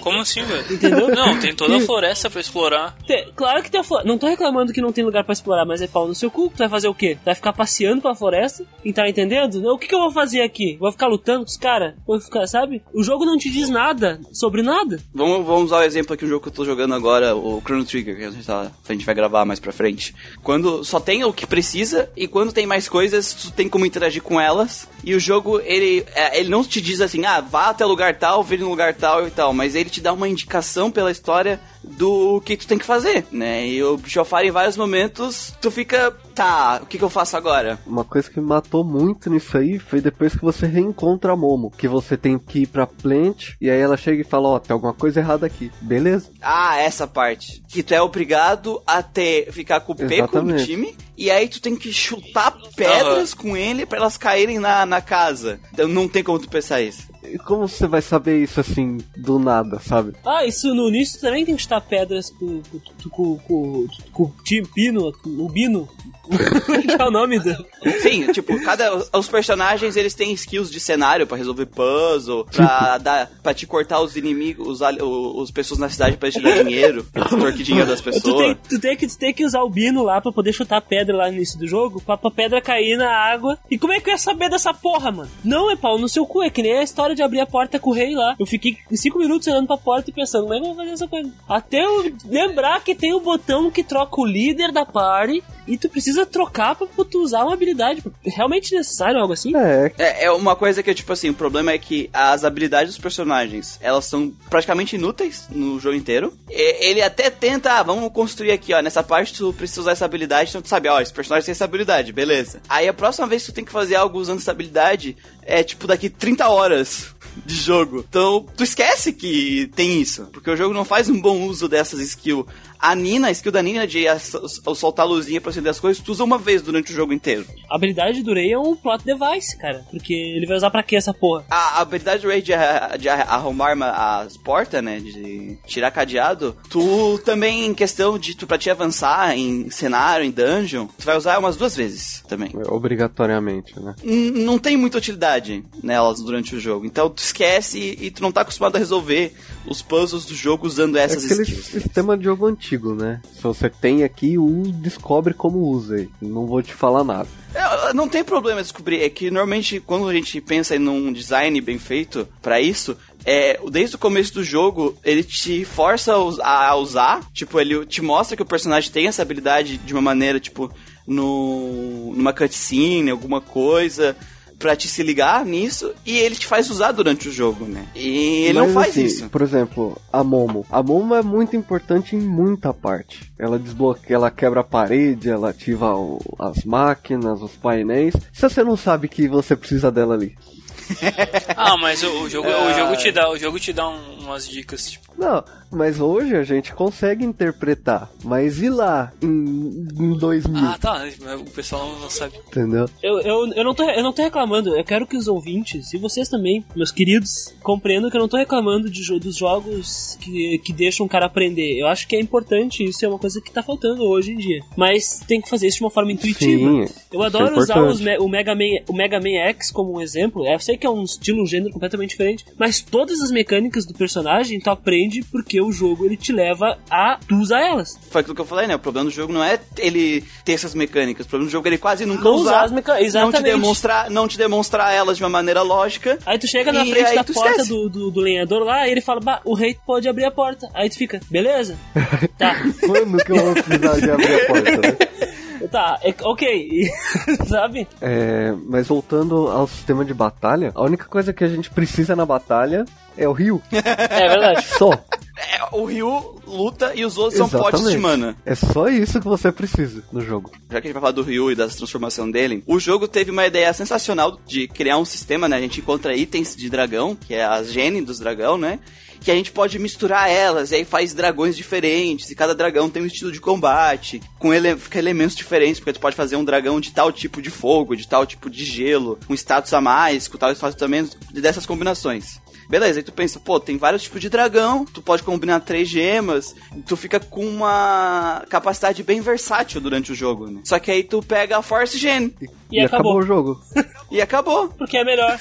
Como assim, velho? Entendeu? Não, tem toda a floresta pra explorar. Te- claro que tem a floresta. Não tô reclamando que não tem lugar pra explorar, mas é pau no seu cu. Tu vai fazer o quê? Tu vai ficar passeando pela floresta? E tá entendendo? O que, que eu vou fazer aqui? Vou ficar lutando com os caras? Vou ficar, sabe? O jogo não te diz nada sobre nada. Vamos, vamos usar o exemplo aqui, um jogo que eu tô jogando agora, o Chrono Trigger, que a gente, tá, a gente vai gravar mais pra frente. Quando só tem o que precisa, e quando tem mais coisas, tu tem como interagir com elas. E o jogo, ele, é, ele não te diz assim, ah, vá até lugar tal, vire no lugar tal e tal, mas ele te dá uma indicação pela história do que tu tem que fazer, né? E o Bichofire, em vários momentos, tu fica, tá, o que, que eu faço agora? Uma coisa que me matou muito nisso aí foi depois que você reencontra a Momo, que você tem que ir pra Plant e aí ela chega e fala, ó, tem alguma coisa errada aqui. Beleza? Ah, essa parte. Que tu é obrigado a ter, ficar com o P com o Exatamente. time. E aí tu tem que chutar pedras com ele pra elas caírem na, na casa. Então não tem como tu pensar isso. E como você vai saber isso assim do nada, sabe? Ah, isso no início também tem que chutar pedras com o Pino, o Bino. que é o nome do. Sim, tipo, cada os personagens eles têm skills de cenário pra resolver puzzle, pra dar para te cortar os inimigos, os, os pessoas na cidade pra tirar dinheiro, pra extorquir dinheiro das Tu pessoas. tem, tu, tem que, tu tem que usar o Bino lá pra poder chutar pedra lá no início do jogo, pra, pra pedra cair na água. E como é que eu ia saber dessa porra, mano? Não é pau no seu cu, é que nem a história de abrir a porta com o rei lá. Eu fiquei 5 minutos olhando pra porta e pensando, como é que eu vou fazer essa coisa? Até eu lembrar que tem o botão que troca o líder da party e tu precisa trocar pra, pra tu usar uma habilidade. Realmente necessário algo assim? É, É, é uma coisa que, tipo assim, o problema é que as habilidades dos personagens, elas são praticamente inúteis no jogo inteiro. E- ele até tenta, ah, vamos construir aqui, ó, nessa parte tu precisa usar essa habilidade, então tu sabe, ó, esse personagem tem essa habilidade, beleza. Aí a próxima vez que tu tem que fazer algo usando essa habilidade, é tipo daqui 30 horas de jogo. Então, tu esquece que tem isso, porque o jogo não faz um bom uso dessas skills. A Nina, a skill da Nina de soltar a luzinha pra acender as coisas, tu usa uma vez durante o jogo inteiro. A habilidade do Rei é um plot device, cara. Porque ele vai usar pra quê essa porra? A a habilidade do Ray de, de arrumar as portas, né? De tirar cadeado. Tu também, em questão de tu pra te avançar em cenário, em dungeon, tu vai usar umas duas vezes também. obrigatoriamente, né? N- Não tem muita utilidade nelas durante o jogo. Então tu esquece e, e tu não tá acostumado a resolver os puzzles do jogo usando É essas aquele skills. sistema de jogo antigo, né? Se você tem aqui, um descobre como usa. Não vou te falar nada. É, Não tem problema descobrir, é que normalmente quando a gente pensa em um design bem feito pra isso, é, desde o começo do jogo, ele te força a usar, tipo, ele te mostra que o personagem tem essa habilidade de uma maneira, tipo, no, numa cutscene, alguma coisa, pra te se ligar nisso, e ele te faz usar durante o jogo, né? E ele não Mas, faz assim, isso. Por exemplo, a Momo. A Momo é muito importante em muita parte. Ela desbloqueia, ela quebra a parede, ela ativa o- as máquinas, os painéis. Se você não sabe que você precisa dela ali. Ah, mas o, o jogo, o jogo te dá, o jogo te dá um, umas dicas, tipo. Não, mas hoje a gente consegue interpretar. Mas e lá, em, em 2000, Ah, tá. O pessoal não sabe. entendeu? Eu, eu, eu, não tô, eu não tô reclamando, eu quero que os ouvintes, e vocês também, meus queridos, compreendam que eu não tô reclamando de, dos jogos que, que deixam o cara aprender. Eu acho que é importante, isso é uma coisa que tá faltando hoje em dia. Mas tem que fazer isso de uma forma intuitiva. Sim, Eu adoro isso é usar os o, Mega Man, o Mega Man X como um exemplo. Eu sei que é um estilo, um gênero completamente diferente, mas todas as mecânicas do personagem tu aprende porque o jogo ele te leva a tu usar elas. Foi aquilo que eu falei, né? O problema do jogo não é ele ter essas mecânicas. O problema do jogo é ele quase nunca Não usar. usar as meca- Não te, exatamente. demonstrar, não te demonstrar elas de uma maneira lógica. Aí tu chega na E frente aí da tu porta do, do, do lenhador lá e ele fala, bah, o rei pode abrir a porta. Aí tu fica, beleza? tá. Quando que eu vou precisar de abrir a porta, né? Tá, é- ok. Sabe? É, mas voltando ao sistema de batalha, a única coisa que a gente precisa na batalha é o rio. É verdade. Só. É, o Ryu luta e os outros são potes de Exatamente. mana. É só isso que você precisa no jogo. Já que a gente vai falar do Ryu e da transformação dele, o jogo teve uma ideia sensacional de criar um sistema, né? A gente encontra itens de dragão, que é as gene dos dragão, né? Que a gente pode misturar elas, e aí faz dragões diferentes, e cada dragão tem um estilo de combate, com ele fica elementos diferentes, porque tu pode fazer um dragão de tal tipo de fogo, de tal tipo de gelo, um status a mais, com tal status também, dessas combinações. Beleza, aí tu pensa, pô, tem vários tipos de dragão, tu pode combinar três gemas, tu fica com uma capacidade bem versátil durante o jogo, né? Só que aí tu pega a Force Gen E acabou. o jogo. e acabou. Porque é melhor.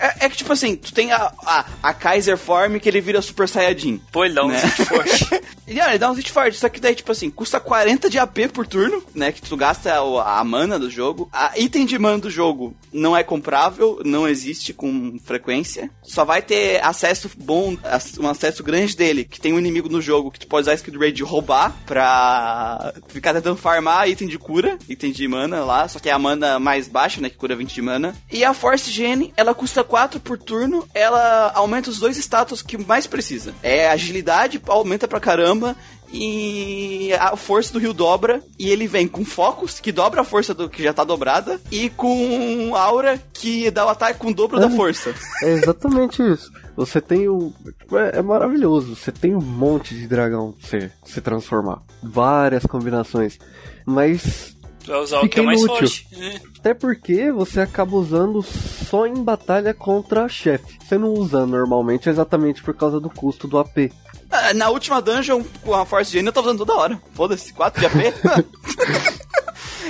É, é que tipo assim, tu tem a, a, a Kaiser Form que ele vira Super Saiyajin. Pô, ele dá um Né? hit forte. E ah, ele dá um hit forte, só que daí, tipo assim, custa 40 de AP por turno, né? Que tu gasta o- a mana do jogo. A item de mana do jogo não é comprável, não existe com frequência. Só vai ter acesso bom, um acesso grande dele, que tem um inimigo no jogo que tu pode usar a skill raid roubar pra ficar tentando farmar item de cura, item de mana lá, só que é a mana mais baixa, né? Que cura 20 de mana. E a Force Gene, ela custa 4 por turno, ela aumenta os dois status que mais precisa. É agilidade, aumenta pra caramba. E a força do Rio dobra. E ele vem com focos, que dobra a força do que já tá dobrada. E com aura, que dá o ataque com o dobro da força. É exatamente isso. Você tem o. É, é maravilhoso. Você tem um monte de dragão pra você se transformar. Várias combinações. Mas. Vai usar o Fica que é mais inútil. forte. né? Até porque você acaba usando só em batalha contra chefe. Você não usa normalmente exatamente por causa do custo do AP. Ah, Na última dungeon, com a Force Gene, eu tava usando toda hora. Foda-se, 4 de AP.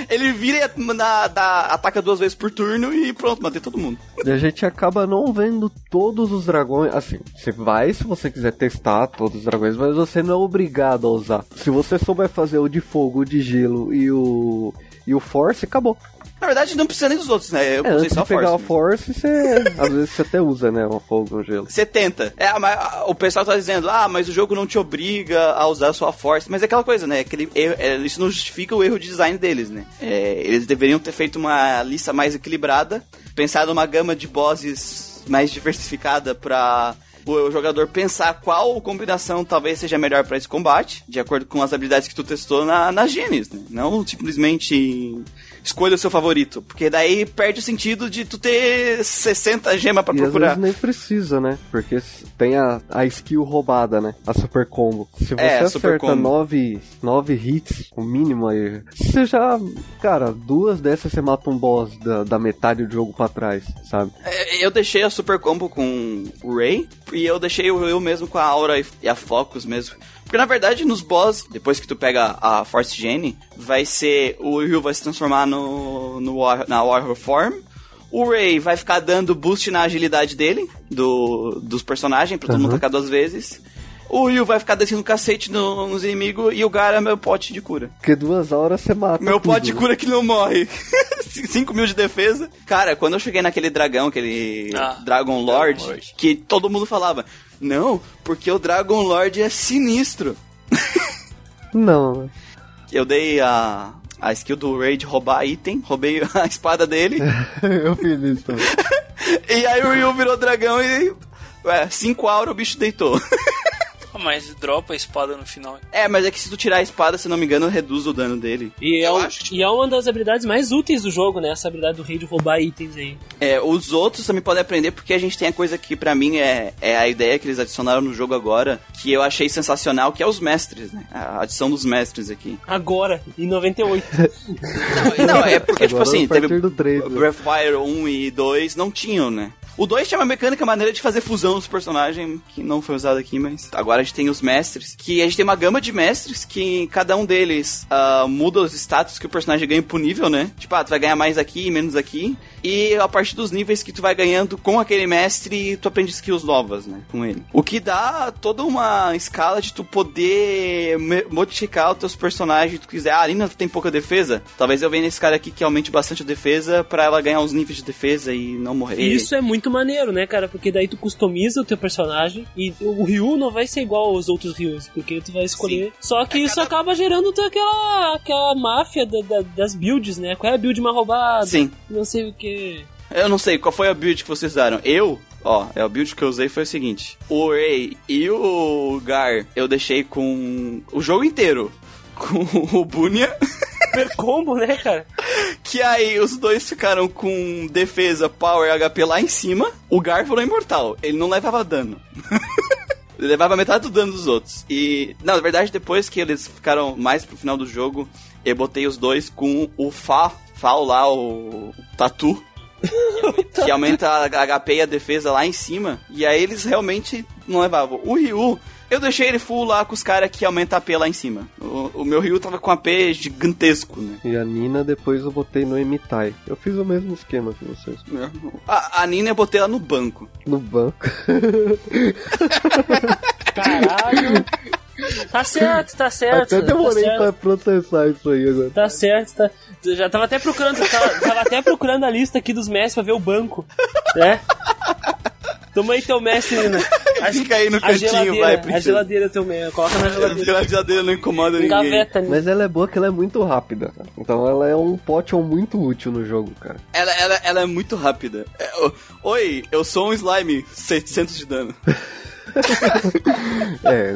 Ele vira e na- dá- ataca duas vezes por turno e pronto, matei todo mundo. E a gente acaba não vendo todos os dragões. Assim, você vai se você quiser testar todos os dragões, mas você não é obrigado a usar. Se você souber fazer o de fogo, o de gelo e o. E o Force, acabou. Na verdade, não precisa nem dos outros, né? Eu É, usei só pegar Force. a Force, você. às vezes você até usa, né? Um fogo, um gelo. Você tenta. É, mas o pessoal tá dizendo, ah, mas o jogo não te obriga a usar a sua força. Mas é aquela coisa, né? Aquele erro- é, isso não justifica o erro de design deles, né? É, eles deveriam ter feito uma lista mais equilibrada, pensado numa gama de bosses mais diversificada pra o jogador pensar qual combinação talvez seja melhor pra esse combate, de acordo com as habilidades que tu testou na, nas genes, né? Não simplesmente escolha o seu favorito, porque daí perde o sentido de tu ter 60 gemas pra E às procurar. vezes nem precisa, né? Porque tem a, a skill roubada, né? A super combo. Se você É, a super acerta combo. nove, nove hits, o mínimo aí, você já. Cara, duas dessas você mata um boss da, da metade do jogo pra trás, sabe? É, Eu deixei a Super Combo com o Ray e eu deixei o eu mesmo com a Aura e- e a Focus mesmo. Porque na verdade nos boss, depois que tu pega a Force Gene, vai ser. O Ryu vai se transformar no, no War- na Warrior Form. O Ray vai ficar dando boost na agilidade dele, do, dos personagens, pra todo mundo Uhum. atacar duas vezes. O Ryu vai ficar descendo cacete no- nos inimigos e o Gara é meu pote de cura. Porque duas horas você mata. Meu tudo. pote de cura que não morre. 5 mil de defesa. Cara, quando eu cheguei naquele dragão, aquele Ah, Dragon Lord, Dragon Lord. que todo mundo falava, não, porque o Dragon Lord é sinistro. Não, Eu dei a, a skill do Raid roubar item, roubei a espada dele, eu fiz isso também. e aí o Ryu virou dragão e. Ué, 5 aura o bicho deitou. Mas dropa a espada no final. É, mas é que se tu tirar a espada, se não me engano, reduz o dano dele. E é, um- acho. e é uma das habilidades mais úteis do jogo, né? Essa habilidade do rei de roubar itens aí. É, os outros também podem aprender porque a gente tem a coisa que pra mim é, é a ideia que eles adicionaram no jogo agora, que eu achei sensacional, que é os mestres, né? A adição dos mestres aqui. Agora, em 98. Não, é porque, tipo Agora, assim, a partir teve do 3, né? Breathfire 1 e 2 não tinham, né? O 2 tinha uma mecânica, maneira de fazer fusão dos personagens, que não foi usado aqui, mas agora a gente tem os mestres, que a gente tem uma gama de mestres que cada um deles ah, muda os status que o personagem ganha por nível, né? Tipo, ah, tu vai ganhar mais aqui e menos aqui. E a partir dos níveis que tu vai ganhando com aquele mestre, tu aprende skills novas, né? Com ele. O que dá toda uma escala de tu poder modificar os teus personagens. Tu quiser, ah, a Lina tem pouca defesa. Talvez eu venha nesse cara aqui que aumente bastante a defesa pra ela ganhar uns níveis de defesa e não morrer. Isso é muito maneiro, né, cara? Porque daí tu customiza o teu personagem e o Ryu não vai ser igual aos outros Ryus, porque tu vai escolher. Só que isso acaba gerando aquela, aquela máfia da- da- das builds, né? Qual é a build mais roubada? Sim. Não sei o que. Eu não sei, qual foi a build que vocês usaram? Eu, ó, é a build que eu usei foi o seguinte: o Ray e o Gar eu deixei com o jogo inteiro. Com o Bunya, Super combo, né, cara? que aí os dois ficaram com defesa, power e HP lá em cima. O Gar virou imortal, ele não levava dano. Ele levava metade do dano dos outros. E, não, na verdade, depois que eles ficaram mais pro final do jogo, eu botei os dois com o Fa, Fal lá, o Tatu. que aumenta a HP e a defesa lá em cima. E aí eles realmente não levavam. O Ryu, eu deixei ele full lá com os caras que aumenta a AP lá em cima. O, o meu Ryu tava com AP gigantesco, né? E a Nina depois eu botei no Emitai. Eu fiz o mesmo esquema que vocês. A, a Nina eu botei ela no banco. No banco. Caralho. Tá certo, tá certo. Até demorei tá certo. pra processar isso aí agora. Tá certo, tá. Eu Já tava até procurando, tava, tava até procurando a lista aqui dos mestres pra ver o banco, né? Toma aí teu mestre, Nina. A, Fica aí no a cantinho, vai, a princesa. geladeira mestre. Coloca na geladeira. A geladeira não incomoda ninguém. Gaveta, Nina. Mas ela é boa que ela é muito rápida. cara. Então ela é um potion muito útil no jogo, cara. Ela, ela, ela é muito rápida. É, Oi, eu sou um slime, 700 de dano. É,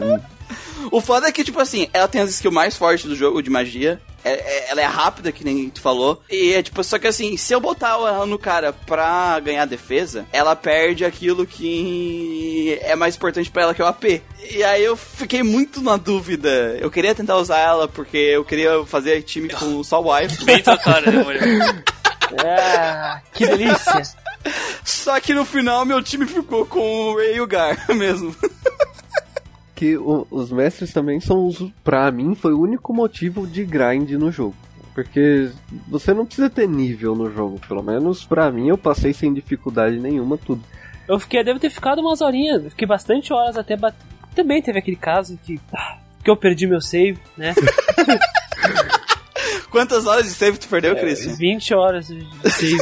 O foda é que, tipo assim, ela tem as skills mais fortes do jogo de magia. É- é- ela é rápida, que nem tu falou. E é tipo, só que assim, se eu botar ela no cara pra ganhar defesa, ela perde aquilo que é mais importante pra ela, que é o AP. E aí eu fiquei muito na dúvida. Eu queria tentar usar ela porque eu queria fazer time com só o wife. Bem tua cara, né, mulher? Ah, que delícia. Só que no final meu time ficou com o Ray e o Gar mesmo. Que o- os mestres também são os. Pra mim, foi o único motivo de grind no jogo. Porque você não precisa ter nível no jogo. Pelo menos pra mim, eu passei sem dificuldade nenhuma tudo. Eu fiquei, devo ter ficado umas horinhas, eu fiquei bastante horas até bater. Também teve aquele caso que, ah, que eu perdi meu save, né? Quantas horas de save tu É, perdeu, Christian? 20 horas de save.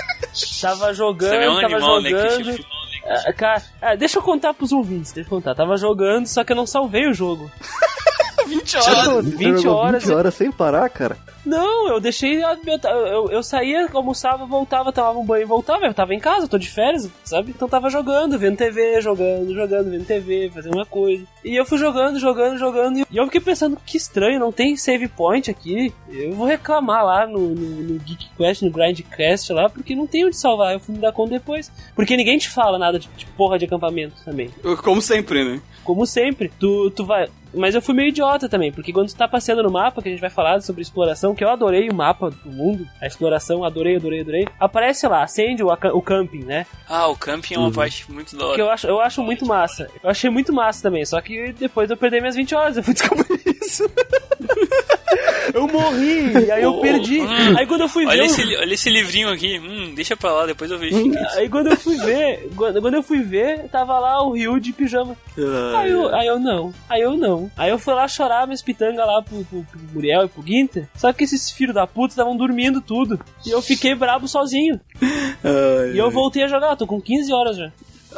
tava jogando, Você é um tava animal, né, jogando. Christian? Ah, cara, ah, deixa eu contar pros ouvintes, deixa eu contar. Tava jogando, só que eu não salvei o jogo. 20 Você horas. jogou Você 20 jogou horas. 20 horas sem parar, cara. Não, eu deixei. a- Eu, eu, eu saía, almoçava, voltava, tomava um banho e voltava. Eu tava em casa, tô de férias, sabe? Então tava jogando, vendo TV, jogando, jogando, vendo TV, fazendo uma coisa. E eu fui jogando, jogando, jogando. E eu fiquei pensando que estranho, não tem save point aqui. Eu vou reclamar lá no, no, no Geek Quest, no Grindcast lá, porque não tem onde salvar. Eu fui me dar conta depois. Porque ninguém te fala nada de, de porra de acampamento também. Como sempre, né? Como sempre, tu, tu vai. Mas eu fui meio idiota também, porque quando tu tá passeando no mapa, que a gente vai falar sobre exploração, que eu adorei o mapa do mundo, a exploração, adorei, adorei, adorei. Aparece lá, acende o, o camping, né? Ah, o camping é uma parte muito da Que eu hora. acho, eu acho muito massa. Eu achei muito massa também, só que depois eu perdi minhas 20 horas, eu fui descobrir isso. eu morri, aí eu Oh, perdi. hum. Aí quando eu fui Olha ver. esse, olha esse livrinho aqui. Hum, deixa pra lá, depois eu vejo. é. Aí quando eu fui ver, quando eu fui ver, tava lá o Ryu de pijama. Aí eu, aí eu não, aí eu não. Aí eu fui lá chorar minhas pitangas lá pro, pro, pro Muriel e pro Guinter. Só que esses filhos da puta estavam dormindo tudo. E eu fiquei brabo sozinho. E eu voltei a jogar, tô com 15 horas já.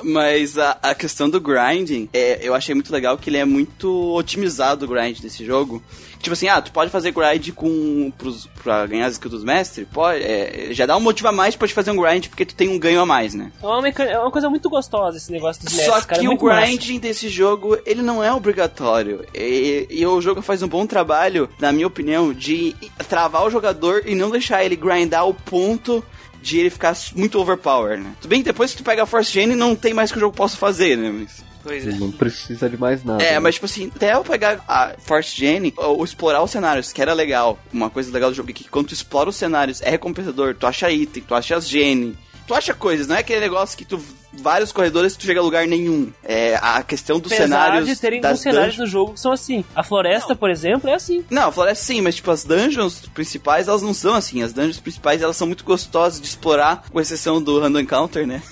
Mas a, a questão do grinding, é, eu achei muito legal que ele é muito otimizado o grind desse jogo. Tipo assim, ah, tu pode fazer grind com, pros, pra ganhar as skills dos mestres? Pode, é, já dá um motivo a mais pra te fazer um grind, porque tu tem um ganho a mais, né? É uma, meca- é uma coisa muito gostosa esse negócio dos Só mestres, cara. que é o muito massa. grinding desse jogo, ele não é obrigatório. E, e o jogo faz um bom trabalho, na minha opinião, de travar o jogador e não deixar ele grindar ao ponto de ele ficar muito overpower, né? Tudo bem que depois que tu pega a Force Gen, não tem mais que o jogo possa fazer, né? Mas... Pois é. Não precisa de mais nada. É, né? mas tipo assim, até eu pegar a Force Gen, ou explorar os cenários, que era legal. Uma coisa legal do jogo é que quando tu explora os cenários, é recompensador. Tu acha item, tu acha as gene, tu acha coisas, não é aquele negócio que tu. Vários corredores tu chega a lugar nenhum. É a questão dos Apesar cenários. de terem alguns cenários do jogo que são assim. A floresta, por exemplo, é assim. Não, a floresta sim, mas tipo, as dungeons principais, elas não são assim. As dungeons principais, elas são muito gostosas de explorar, com exceção do Random Encounter, né?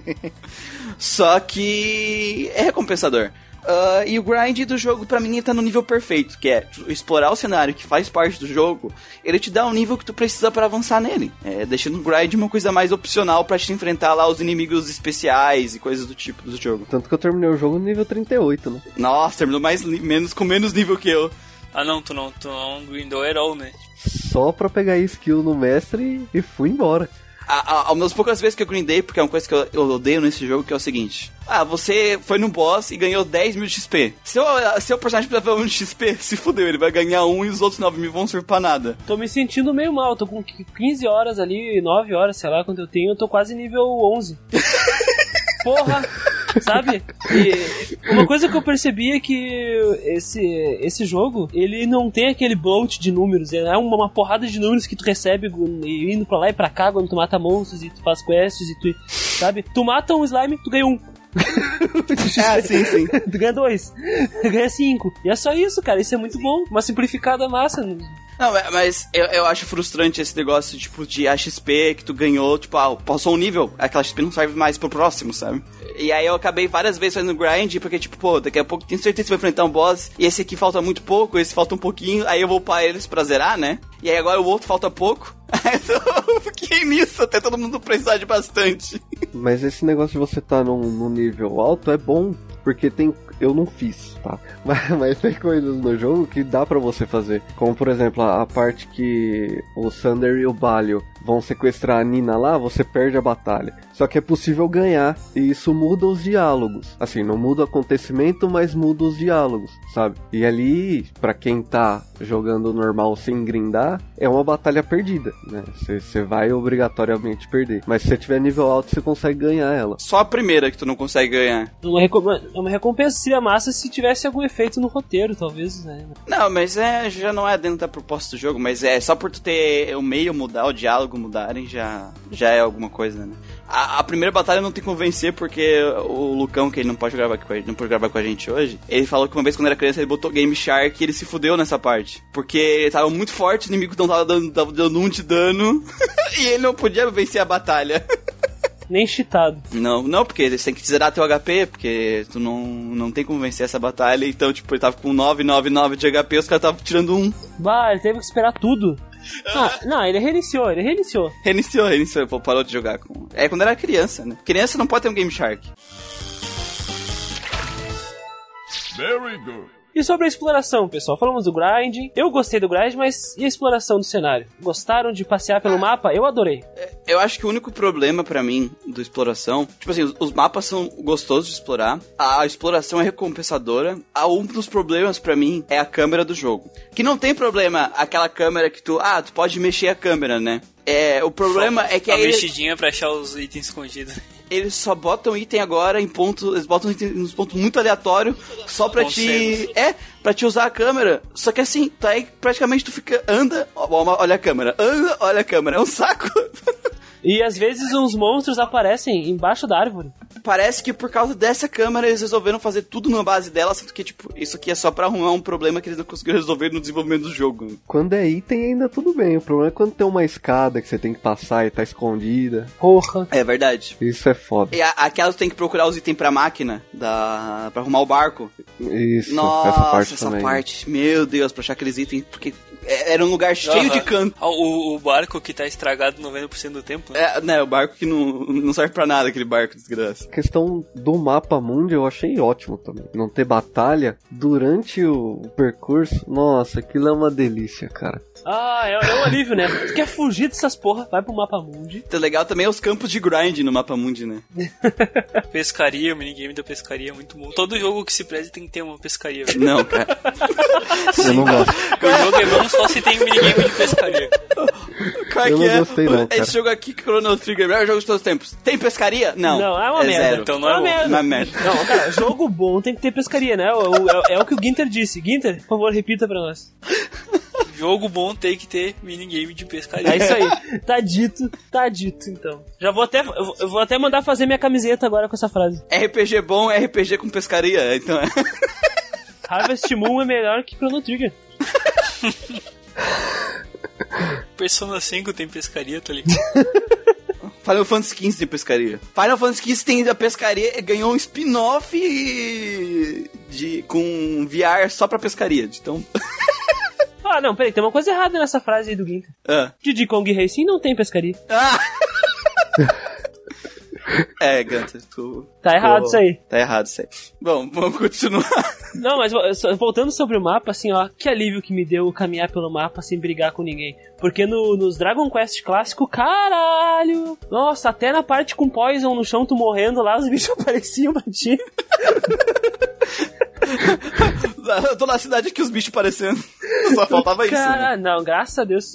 Só que é recompensador. Ah, e o grind do jogo, pra mim, ele tá no nível perfeito, que é explorar o cenário que faz parte do jogo, ele te dá o nível que tu precisa pra avançar nele. É, deixando o grind uma coisa mais opcional pra te enfrentar lá os inimigos especiais e coisas do tipo do jogo. Tanto que eu terminei o jogo no nível 38, né? Nossa, terminou mais, menos, com menos nível que eu. Ah não, tu não, tu não grindou all, né? Só pra pegar skill no mestre e fui embora. A, a, uma das poucas vezes que eu grindei, porque é uma coisa que eu, eu odeio nesse jogo, que é o seguinte. Ah, você foi no boss e ganhou 10 mil de XP. Seu, seu personagem precisa um de XP, se fudeu, ele vai ganhar um e os outros 9 mil vão servir pra nada. Tô me sentindo meio mal. Tô com 15 horas ali, 9 horas, sei lá quanto eu tenho. Eu tô quase nível 11. Porra! Sabe? E uma coisa que eu percebi é que esse, esse jogo, ele não tem aquele bloat de números, é uma, uma porrada de números que tu recebe indo pra lá e pra cá quando tu mata monstros e tu faz quests e tu, sabe? Tu mata um slime, tu ganha um. Ah, sim, sim. tu ganha dois, ganha cinco. E é só isso, cara, isso é muito bom. Uma simplificada massa. Não, mas- mas eu, eu acho frustrante esse negócio, tipo, de a XP que tu ganhou, tipo, ah, passou um nível, aquela XP não serve mais pro próximo, sabe? E aí eu acabei várias vezes fazendo grind, porque, tipo, pô, daqui a pouco tenho certeza que vai enfrentar um boss, e esse aqui falta muito pouco, esse falta um pouquinho, aí eu vou upar eles pra zerar, né? E aí agora o outro falta pouco. Eu fiquei nisso até todo mundo precisar de bastante. Mas esse negócio de você tá num, num nível alto é bom, porque tem. Eu não fiz, tá? Mas, mas tem coisas no jogo que dá pra você fazer. Como por exemplo, a, a parte que o Sander e o Balio vão sequestrar a Nina lá, você perde a batalha. Só que é possível ganhar, e isso muda os diálogos. Assim, não muda o acontecimento, mas muda os diálogos, sabe? E ali, pra quem tá jogando normal sem grindar, é uma batalha perdida, né? Você vai obrigatoriamente perder. Mas se você tiver nível alto, você consegue ganhar ela. Só a primeira que tu não consegue ganhar. Uma, recom- uma recompensa seria massa se tivesse algum efeito no roteiro, talvez, né? Não, mas é, já não é dentro da proposta do jogo, mas é só por tu ter o meio mudar, o diálogo mudarem, já, já é alguma coisa, né? A, a primeira batalha não tem como vencer porque o Lucão, que ele não pode gravar com a, não pode gravar com a gente hoje, ele falou que uma vez quando era criança ele botou Game Shark e ele se fudeu nessa parte. Porque ele tava muito forte, o inimigo não tava dando, tava dando um de dano e ele não podia vencer a batalha. Nem cheatado. Não, não, porque você tem que zerar teu HP, porque tu não, não tem como vencer essa batalha. Então, tipo, ele tava com 999 de HP, os caras estavam tirando um. Bah, ele teve que esperar tudo. Ah, não, ele reiniciou, ele reiniciou. Reiniciou, reiniciou, pô, parou de jogar com. É quando era criança, né? Criança não pode ter um Game Shark. Very good. E sobre a exploração, pessoal? Falamos do grind. Eu gostei do grind, mas e a exploração do cenário? Gostaram de passear pelo mapa? Eu adorei. Eu acho que o único problema pra mim do exploração, tipo assim, os, os mapas são gostosos de explorar, a exploração é recompensadora. Ah, um dos problemas pra mim é a câmera do jogo. Que não tem problema aquela câmera que tu, ah, tu pode mexer a câmera, né? É, o problema é que a aí ele- mexidinha pra achar os itens escondidos. Eles só botam item agora em pontos, eles botam item nos pontos muito aleatórios só pra te, é, pra te usar a câmera. Só que assim, tá aí praticamente tu fica anda, olha a câmera, anda, olha a câmera, é um saco. E às vezes uns monstros aparecem embaixo da árvore. Parece que por causa dessa câmera eles resolveram fazer tudo na base dela, sendo que tipo, isso aqui é só pra arrumar um problema que eles não conseguiram resolver no desenvolvimento do jogo. Quando é item, ainda tudo bem. O problema é quando tem uma escada que você tem que passar e tá escondida. Porra. É verdade. Isso é foda. E a, aquela tem que procurar os itens pra máquina, da, pra arrumar o barco. Isso, Nossa, essa parte essa também. parte. Meu Deus, pra achar aqueles itens. Porque Era um lugar cheio Aham. de canto. O, o barco que tá estragado 90% do tempo, né? É, né, o barco que não, não serve pra nada, aquele barco desgraça. A questão do mapa mundo eu achei ótimo também. Não ter batalha durante o percurso, nossa, aquilo é uma delícia, cara. Ah, é, é um alívio, né? Tu quer fugir dessas porra, vai pro mapa mundi. Então, legal também é os campos de grind no mapa mundi, né? Pescaria, o minigame da pescaria é muito bom. Todo jogo que se preze tem que ter uma pescaria. velho. Não, cara. Eu não gosto. o jogo é bom só se tem um minigame de pescaria. Qual é Eu que não é? gostei não, cara. Esse jogo aqui, Chrono Trigger, é o melhor jogo de todos os tempos. Tem pescaria? Não. Não, é uma merda. Zero. Então não é uma bom. merda. Uma merda. Não, cara, jogo bom tem que ter pescaria, né? É, é o que o Ginter disse. Ginter, por favor, repita pra nós. Jogo bom tem que ter minigame de pescaria. É isso aí. Tá dito, tá dito, então. Já vou até, eu vou- eu vou até mandar fazer minha camiseta agora com essa frase. RPG bom é RPG com pescaria, então é. Harvest Moon é melhor que Chrono Trigger. Persona 5 tem pescaria, tá ligado? Final Fantasy XV tem pescaria. Final Fantasy XV tem a pescaria, ganhou um spin-off de com VR só pra pescaria. Então, Ah, não, peraí, tem uma coisa errada nessa frase aí do Ginter. ah. Diddy Kong Racing não tem pescaria. Ah! é, Gunter, tu Tá errado isso aí. tá errado isso aí. Bom, vamos continuar. Não, mas voltando sobre o mapa, assim, ó, que alívio que me deu caminhar pelo mapa sem brigar com ninguém. Porque no, nos Dragon Quest clássico, caralho! Nossa, até na parte com Poison no chão, tu morrendo lá, os bichos apareciam pra ti. Eu tô na cidade aqui, os bichos parecendo. Só faltava isso. né? Não, graças a Deus.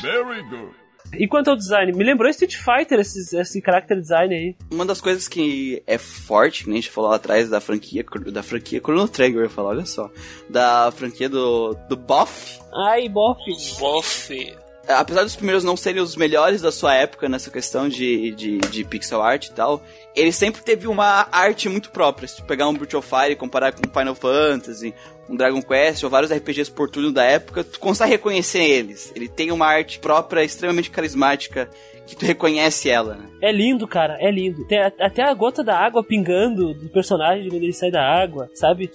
Very good. E quanto ao design, me lembrou Street Fighter esse, esse character design aí. Uma das coisas que é forte, que nem a gente falou lá atrás da franquia, da franquia Chrono Trigger, eu ia falar, olha só. Da franquia do, do Boff. Ai, bof. Bofe. Apesar dos primeiros não serem os melhores da sua época nessa questão de, de, de pixel art e tal, ele sempre teve uma arte muito própria. Se tu pegar um of Fire e comparar com Final Fantasy, um Dragon Quest ou vários RPGs por turno da época, tu consegue reconhecer eles. Ele tem uma arte própria, extremamente carismática, que tu reconhece ela, né? É lindo, cara, é lindo. Tem até a gota da água pingando do personagem quando ele sai da água, sabe?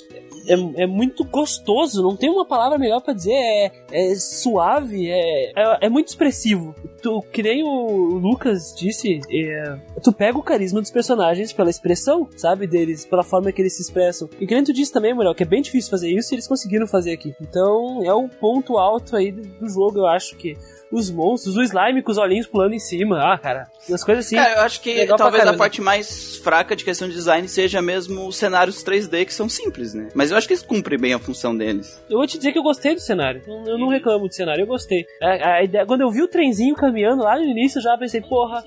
É, é muito gostoso, não tem uma palavra melhor pra dizer. É, é suave, é, é, é muito expressivo. Tu, que nem o Lucas disse, é, tu pega o carisma dos personagens pela expressão, sabe? Deles, pela forma que eles se expressam. E que nem tu disse também, Muriel, que é bem difícil fazer isso e eles conseguiram fazer aqui. Então é o ponto alto aí do jogo, eu acho que. Os monstros, o slime com os olhinhos pulando em cima. Ah, cara, as coisas assim. Cara, eu acho que talvez a parte mais fraca de questão de design seja mesmo os cenários 3D que são simples, né? Mas eu acho que eles cumprem bem a função deles. Eu vou te dizer que eu gostei do cenário. Eu não reclamo do cenário, eu gostei. A, a ideia, quando eu vi o trenzinho caminhando lá no início, eu já pensei, porra.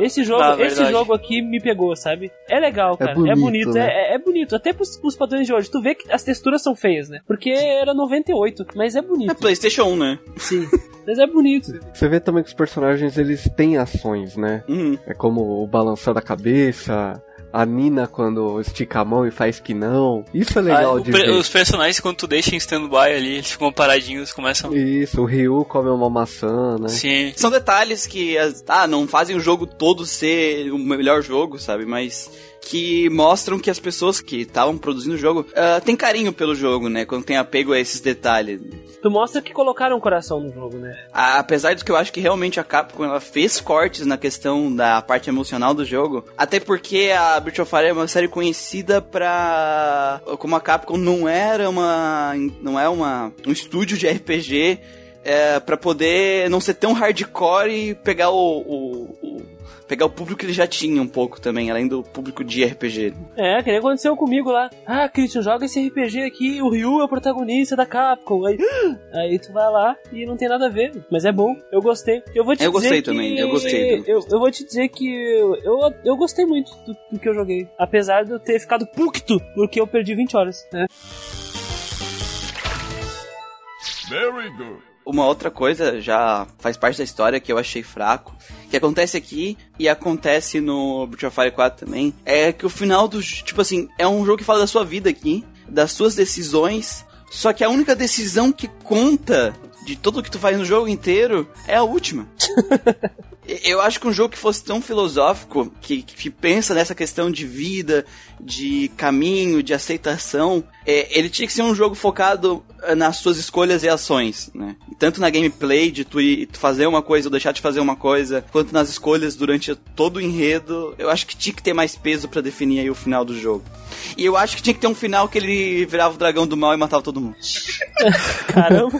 Esse jogo, Ah, esse jogo aqui me pegou, sabe? É legal, cara. É bonito, bonito, né? é, é bonito. Até pros, pros padrões de hoje. Tu vê que as texturas são feias, né? Porque era 98, mas é É bonito. PlayStation 1, né? Sim. Mas é bonito. Você vê também que os personagens eles têm ações, né? Uhum. É como o balançar da cabeça, a Nina quando estica a mão e faz que não. Isso é legal Ah, de ver. os personagens, quando tu deixa em stand-by ali, eles ficam paradinhos, começam. Isso, o Ryu come uma maçã, né? Sim. São detalhes que ah, não fazem o jogo todo ser o melhor jogo, sabe? Mas que mostram que as pessoas que estavam produzindo o jogo ah, têm carinho pelo jogo, né? Quando tem apego a esses detalhes. Tu mostra que colocaram coração no jogo, né? A- Apesar de que eu acho que realmente a Capcom ela fez cortes na questão da parte emocional do jogo, até porque a Breath of Fire é uma série conhecida pra como a Capcom não era uma não é uma um estúdio de RPG é, para poder não ser tão hardcore e pegar o, o- o- pegar o público que ele já tinha um pouco também, além do público de RPG. É, que nem aconteceu comigo lá. Ah, Christian, joga esse RPG aqui, o Ryu é o protagonista da Capcom. Aí, aí tu vai lá e não tem nada a ver. Mas é bom, eu gostei. Eu vou te Eu dizer gostei que- também, eu gostei Eu, eu vou te dizer que eu, eu, eu gostei muito do, do que eu joguei. Apesar de eu ter ficado pucto, porque eu perdi 20 horas. né? Very good. Uma outra coisa, já faz parte da história que eu achei fraco, que acontece aqui e acontece no Breath of Fire 4 também, é que o final do... Tipo assim, é um jogo que fala da sua vida aqui, das suas decisões, só que a única decisão que conta de tudo que tu faz no jogo inteiro é a última. Eu acho que um jogo que fosse tão filosófico, que, que pensa nessa questão de vida, de caminho, de aceitação, é, ele tinha que ser um jogo focado eh, nas suas escolhas e ações, né? Tanto na gameplay, de tu, ir, tu fazer uma coisa ou deixar de fazer uma coisa, quanto nas escolhas durante todo o enredo, eu acho que tinha que ter mais peso para definir aí o final do jogo. E eu acho que tinha que ter um final que ele virava o dragão do mal e matava todo mundo. Caramba.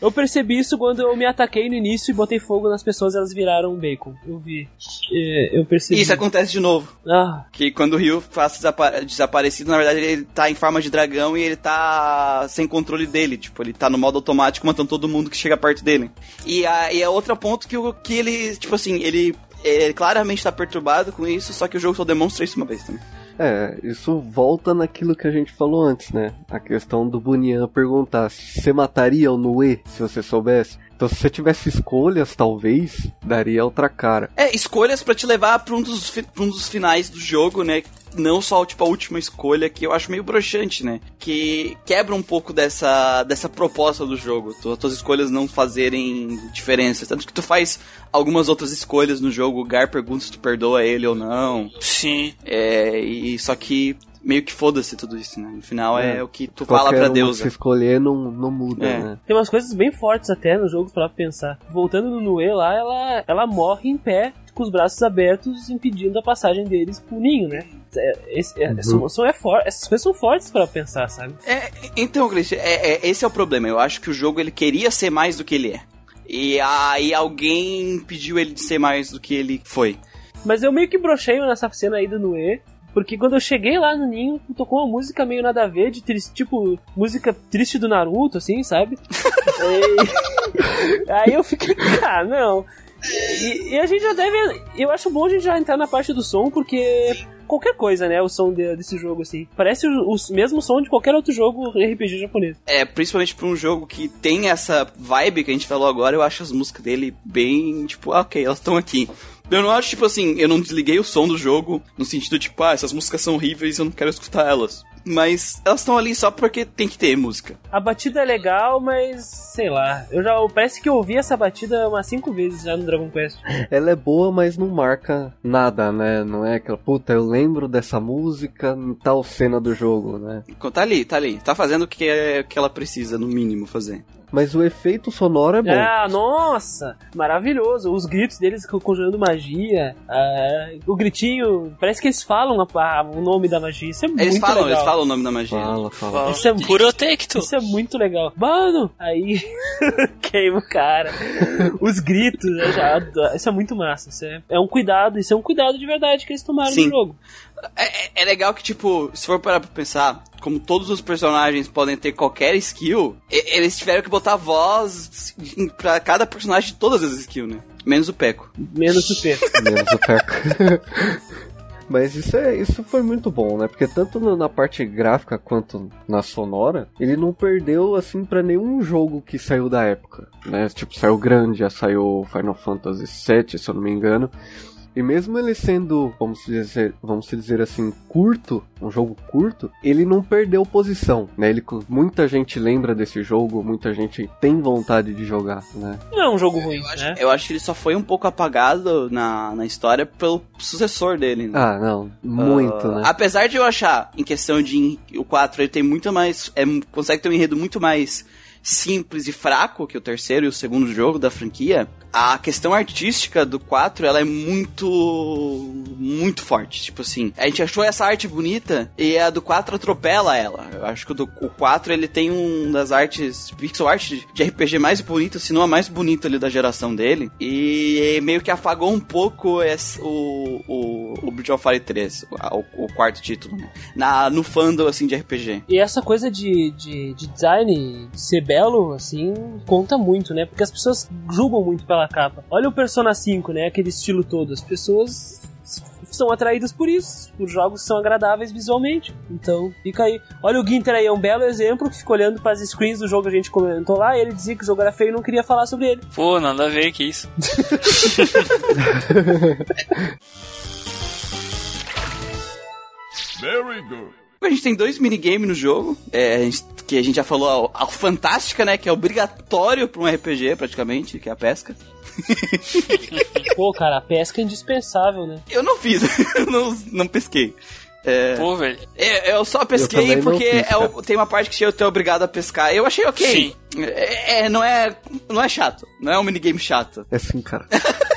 Eu percebi isso quando eu me ataquei no início e botei fogo nas pessoas elas viraram um bacon. Eu vi. É, eu percebi. Isso acontece de novo. Ah, Que quando o Ryu faz desapa desaparecido, na verdade ele tá em forma de dragão e ele tá sem controle dele. Tipo, ele tá no modo automático matando todo mundo que chega perto dele. E, a, e é outro ponto que, o, que ele, tipo assim, ele, ele claramente tá perturbado com isso, só que o jogo só demonstra isso uma vez também. É, isso volta naquilo que a gente falou antes, né? A questão do Bunyan perguntar se você mataria o Nue se você soubesse. Então, se você tivesse escolhas, talvez daria outra cara. É, escolhas pra te levar pra um, dos, pra um dos finais do jogo, né? Não só, tipo, a última escolha, que eu acho meio broxante, né? Que quebra um pouco dessa, dessa proposta do jogo. Tu, tuas escolhas não fazerem diferença. Tanto que tu faz algumas outras escolhas no jogo. O Gar pergunta se tu perdoa ele ou não. Sim. É, e só que meio que foda-se tudo isso, né? No final é, É. o que tu fala Qualquer pra uma que Deus. você escolher não, não muda, É. né? tem umas coisas bem fortes até no jogo pra pensar. Voltando no Nue lá, ela, ela morre em pé, com os braços abertos, impedindo a passagem deles pro ninho, né? É, esse- é, Uhum. são- é for- essas coisas são fortes pra pensar, sabe? É, então, Christian, é, é- esse é o problema. Eu acho que o jogo ele queria ser mais do que ele é. E aí alguém pediu ele de ser mais do que ele foi. Mas eu meio que brochei nessa cena aí do Nue. Porque quando eu cheguei lá no ninho, tocou uma música meio nada a ver, de triste, tipo, música triste do Naruto, assim, sabe? E- Aí eu fiquei, ah, não. E, e a gente já deve. Eu acho bom a gente já entrar na parte do som, porque qualquer coisa, né? O som de- desse jogo, assim. Parece o, o mesmo som de qualquer outro jogo RPG japonês. É, principalmente pra um jogo que tem essa vibe que a gente falou agora, eu acho as músicas dele bem, tipo, ah, ok, elas estão aqui. Eu não acho, tipo assim, eu não desliguei o som do jogo no sentido, tipo, ah, essas músicas são horríveis eu não quero escutar elas. Mas elas estão ali só porque tem que ter música. A batida é legal, mas sei lá. Eu já parece que eu ouvi essa batida umas cinco vezes já no Dragon Quest. Ela é boa, mas não marca nada, né? Não é aquela, puta, eu lembro dessa música em tal cena do jogo, né? Tá ali, tá ali. Tá fazendo o que, é, que ela precisa, no mínimo, fazer. Mas o efeito sonoro é bom. Ah, nossa! Maravilhoso. Os gritos deles co- conjurando magia. ah, o gritinho. Parece que eles falam a- a- o nome da magia. Isso é Eles muito falam, legal. eles falam o nome da magia. Fala, fala. Isso é, Purotecto. isso é muito legal. Mano! Aí queima o cara. Os gritos. né, já- isso é muito massa. Isso é, é um cuidado. Isso é um cuidado de verdade que eles tomaram Sim. no jogo. É, é- é legal que, tipo, se for parar pra pensar, como todos os personagens podem ter qualquer skill, eles tiveram que botar voz pra cada personagem de todas as skills, né? Menos o Peco. Menos o P. Menos o Peco. Mas isso, é, isso foi muito bom, né? Porque tanto na parte gráfica quanto na sonora, ele não perdeu, assim, pra nenhum jogo que saiu da época, né? Tipo, saiu grande, já saiu Final Fantasy VII, se eu não me engano. E mesmo ele sendo, vamos dizer, vamos dizer assim, curto, um jogo curto, ele não perdeu posição, né? Ele, muita gente lembra desse jogo, muita gente tem vontade de jogar, né? Não é um jogo ruim, né? Eu acho que ele só foi um pouco apagado na, na história pelo sucessor dele, né? Ah, não, muito, Ah, né? Apesar de eu achar, em questão de o 4, ele tem muito mais. É, consegue ter um enredo muito mais simples e fraco que o terceiro e o segundo jogo da franquia. A questão artística do 4, ela é muito. muito forte. Tipo assim, a gente achou essa arte bonita e a do 4 atropela ela. Eu acho que o, do, o 4 ele tem um das artes, pixel art de RPG mais bonita, se não a mais bonita ali da geração dele. E meio que apagou um pouco esse, o, o, o Bridge of Fire 3, o, o quarto título, né? Na, no fandom assim de RPG. E essa coisa de, de, de design, de ser belo, assim, conta muito, né? Porque as pessoas julgam muito pela capa. Olha o Persona 5, né? Aquele estilo todo. As pessoas são atraídas por isso, por jogos que são agradáveis visualmente. Então, fica aí. Olha o Ginter aí, é um belo exemplo que ficou olhando para as screens do jogo que a gente comentou lá, e ele dizia que o jogo era feio e não queria falar sobre ele. Pô, nada a ver que isso. Very good. A gente tem dois minigames no jogo, é, a gente- que a gente já falou, a, a Fantástica, né, que é obrigatório pra um RPG, praticamente, que é a pesca. Pô, cara, a pesca é indispensável, né? Eu não fiz, eu não, não pesquei. É, Pô, velho. é, eu só pesquei não porque fiz, é o- tem uma parte que eu tô obrigado a pescar. Eu achei ok. É, é, não, é, não é chato, não é um minigame chato. É assim, cara.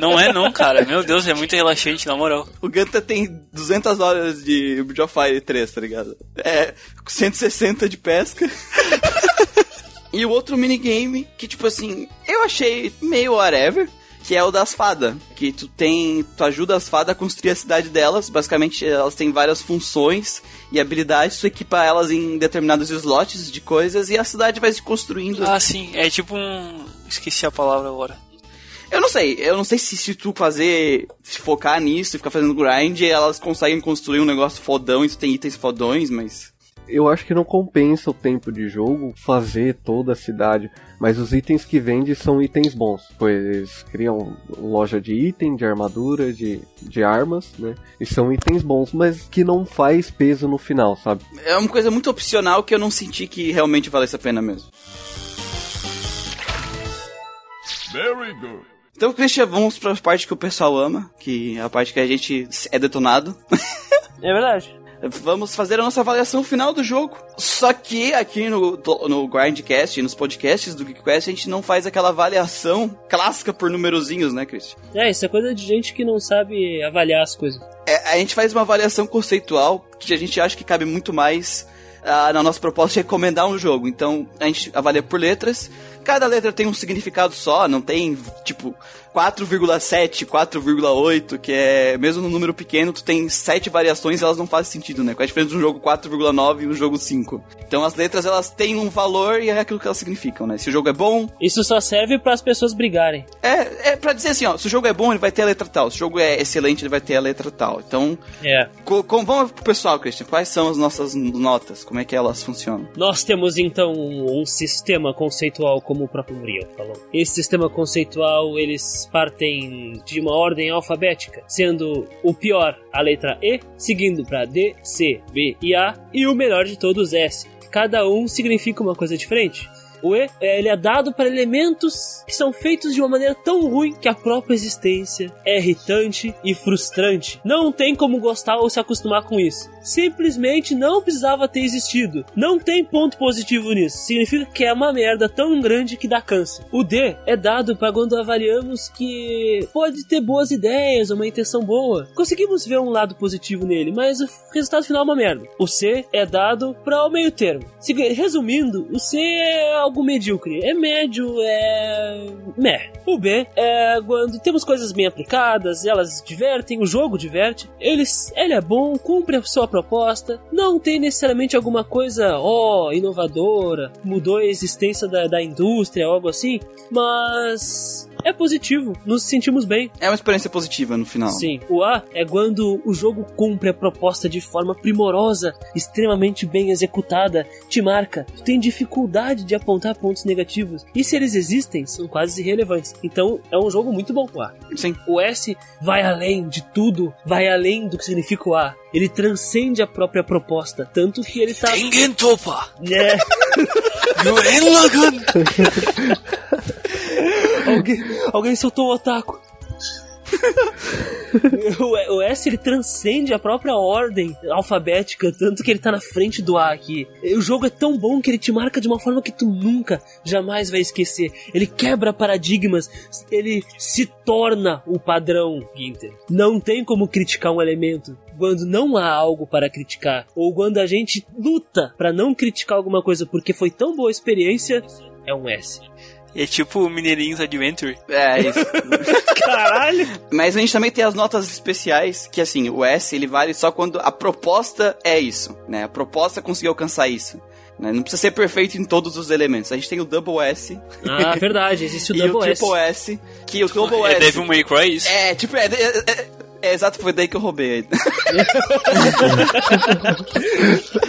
Não é não, cara. Meu Deus, é muito relaxante, na moral. O Ganta tem 200 horas de Bridge of Fire 3, tá ligado? É 160 de pesca. e o outro minigame que, tipo assim, eu achei meio whatever, que é o das fadas. Que tu tem. Tu ajuda as fadas a construir a cidade delas. Basicamente, elas têm várias funções e habilidades, tu equipa elas em determinados slots de coisas e a cidade vai se construindo. Ah, sim. É tipo um. Esqueci a palavra agora. Eu não sei, eu não sei se, se tu fazer, se focar nisso e ficar fazendo grind, elas conseguem construir um negócio fodão e tu tem itens fodões, mas. Eu acho que não compensa o tempo de jogo fazer toda a cidade, mas os itens que vende são itens bons. Pois eles criam loja de item, de armadura, de, de armas, né? E são itens bons, mas que não faz peso no final, sabe? É uma coisa muito opcional que eu não senti que realmente valesse a pena mesmo. Very good. Então, Christian, vamos pra parte que o pessoal ama, que é a parte que a gente é detonado. É verdade. Vamos fazer a nossa avaliação final do jogo. Só que aqui no, no Grindcast e nos podcasts do GeekQuest a gente não faz aquela avaliação clássica por numerozinhos, né, Christian? É, isso é coisa de gente que não sabe avaliar as coisas. É, a gente faz uma avaliação conceitual que a gente acha que cabe muito mais ah, na nossa proposta de recomendar um jogo. Então, a gente avalia por letras. Cada letra tem um significado só, não tem, tipo, 4,7, 4,8, que é, mesmo no número pequeno, tu tem sete variações e elas não fazem sentido, né? Qual é a diferença de um jogo 4,9 e um jogo 5? Então, as letras, elas têm um valor e é aquilo que elas significam, né? Se o jogo é bom, Isso só serve para as pessoas brigarem. é, é pra dizer assim, ó, se o jogo é bom, ele vai ter a letra tal. Se o jogo é excelente, ele vai ter a letra tal. Então, É. Co- vamos pro pessoal, Christian. Quais são as nossas notas? Como é que elas funcionam? Nós temos então um sistema conceitual, como o próprio Muriel falou. Esse sistema conceitual, eles partem de uma ordem alfabética, sendo o pior a letra E, seguindo para D, C, B e A, e o melhor de todos S. Cada um significa uma coisa diferente. O E, é, ele é dado para elementos que são feitos de uma maneira tão ruim que a própria existência é irritante e frustrante. Não tem como gostar ou se acostumar com isso. Simplesmente não precisava ter existido. Não tem ponto positivo nisso. Significa que é uma merda tão grande que dá câncer. O D é dado para quando avaliamos que pode ter boas ideias, uma intenção boa. Conseguimos ver um lado positivo nele, mas o resultado final é uma merda. O C é dado para o meio termo. Resumindo, o C é algo medíocre. É médio, é. meh. O B é quando temos coisas bem aplicadas, elas divertem, o jogo diverte, eles, ele é bom, cumpre a sua proposta, não tem necessariamente alguma coisa, ó, inovadora, mudou a existência da, da indústria, algo assim, mas é positivo, nos sentimos bem. É uma experiência positiva no final. Sim, o A é quando o jogo cumpre a proposta de forma primorosa, extremamente bem executada, te marca, tu tem dificuldade de apontar pontos negativos, e se eles existem, são quase irrelevantes. Então é um jogo muito bom, o A. Sim. O S vai além de tudo, vai além do que significa o A. Ele transcende a própria proposta, tanto que ele tá. Tengen Topa! É! alguém, alguém soltou o otaku. o, o S ele transcende a própria ordem alfabética, tanto que ele tá na frente do A aqui. O jogo é tão bom que ele te marca de uma forma que tu nunca, jamais vai esquecer. Ele quebra paradigmas, ele se torna o padrão, Ginter. Não tem como criticar um elemento quando não há algo para criticar, ou quando a gente luta para não criticar alguma coisa porque foi tão boa a experiência, é um S. É tipo o Mineirinhos Adventure. É isso. Caralho! Mas a gente também tem as notas especiais, que assim, o S ele vale só quando a proposta é isso, né? A proposta conseguiu alcançar isso. né? Não precisa ser perfeito em todos os elementos. A gente tem o Double S Ah, verdade, existe o e o Double S. Triple S. Que o Double É S. Devil May Cry isso? É, tipo, é, é, é- é exato, foi daí que eu roubei.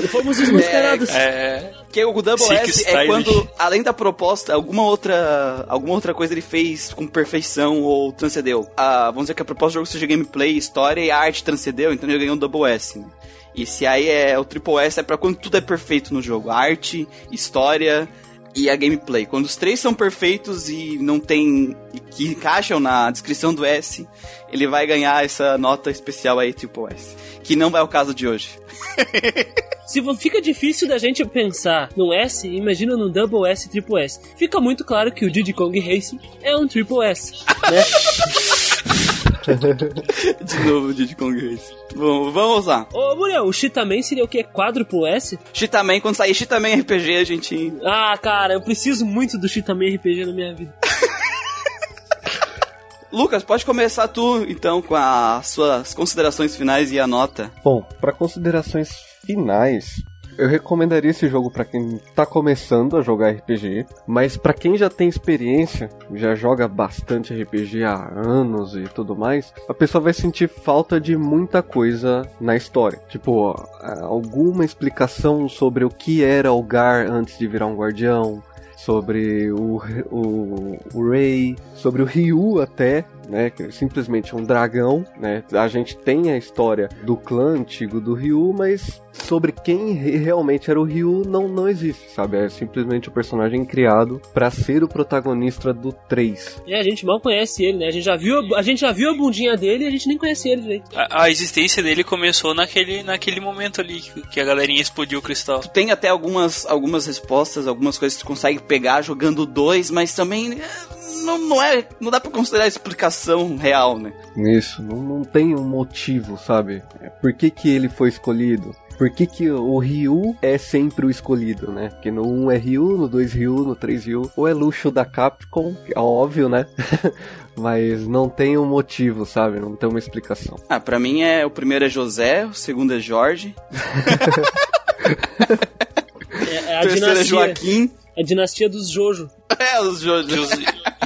Fomos os mascarados. É. Que o Double Sick S é quando, além da proposta, alguma outra, alguma outra coisa ele fez com perfeição ou transcendeu. Ah, vamos dizer que a proposta do jogo seja gameplay, história e a arte transcendeu, então ele ganhou um Double S. né? E se aí é o Triple S é pra quando tudo é perfeito no jogo. Arte, história e a gameplay. Quando os três são perfeitos e não tem. e que encaixam na descrição do S, ele vai ganhar essa nota especial aí, Triple S. Que não é o caso de hoje. Se fica difícil da gente pensar num S, imagina num Double S, Triple S. Fica muito claro que o Diddy Kong Racing é um Triple S, né? De novo, Diddy Kong Race. Bom, vamos lá. Ô, Muriel, o Shitaman seria o quê? Quádruplo S? Shitaman, quando sair Shitaman RPG, a gente. Ah, cara, eu preciso muito do Shitaman RPG na minha vida. Lucas, pode começar tu, então, com as suas considerações finais e a nota. Bom, para considerações finais, eu recomendaria esse jogo para quem tá começando a jogar RPG, mas para quem já tem experiência, já joga bastante RPG há anos e tudo mais, a pessoa vai sentir falta de muita coisa na história. Tipo, alguma explicação sobre o que era o Gar antes de virar um guardião, sobre o, o, o Rei, sobre o Ryu até, né, que é simplesmente um dragão, né? A gente tem a história do clã antigo do Ryu, mas sobre quem re- realmente era o Ryu não, não existe, sabe? É simplesmente o personagem criado pra ser o protagonista do 3. É, a gente mal conhece ele, né? A gente já viu a, a gente já viu a bundinha dele e a gente nem conhece ele direito. A, a existência dele começou naquele, naquele momento ali que, que a galerinha explodiu o cristal. Tu tem até algumas, algumas respostas, algumas coisas que tu consegue pegar jogando dois, mas também eh, não, não é. Não dá pra considerar explicação real, né? Isso, não, não tem um motivo, sabe? É, Por que, que ele foi escolhido? Por que, que o Ryu é sempre o escolhido, né? Porque no 1 é Ryu, no 2 Ryu, no 3 Ryu. Ou é luxo da Capcom, é óbvio, né? Mas não tem um motivo, sabe? Não tem uma explicação. Ah, pra mim é. O primeiro é José, o segundo é Jorge, É, é o a terceiro é dinastia, Joaquim. a dinastia dos Jojo. É, os Jojo.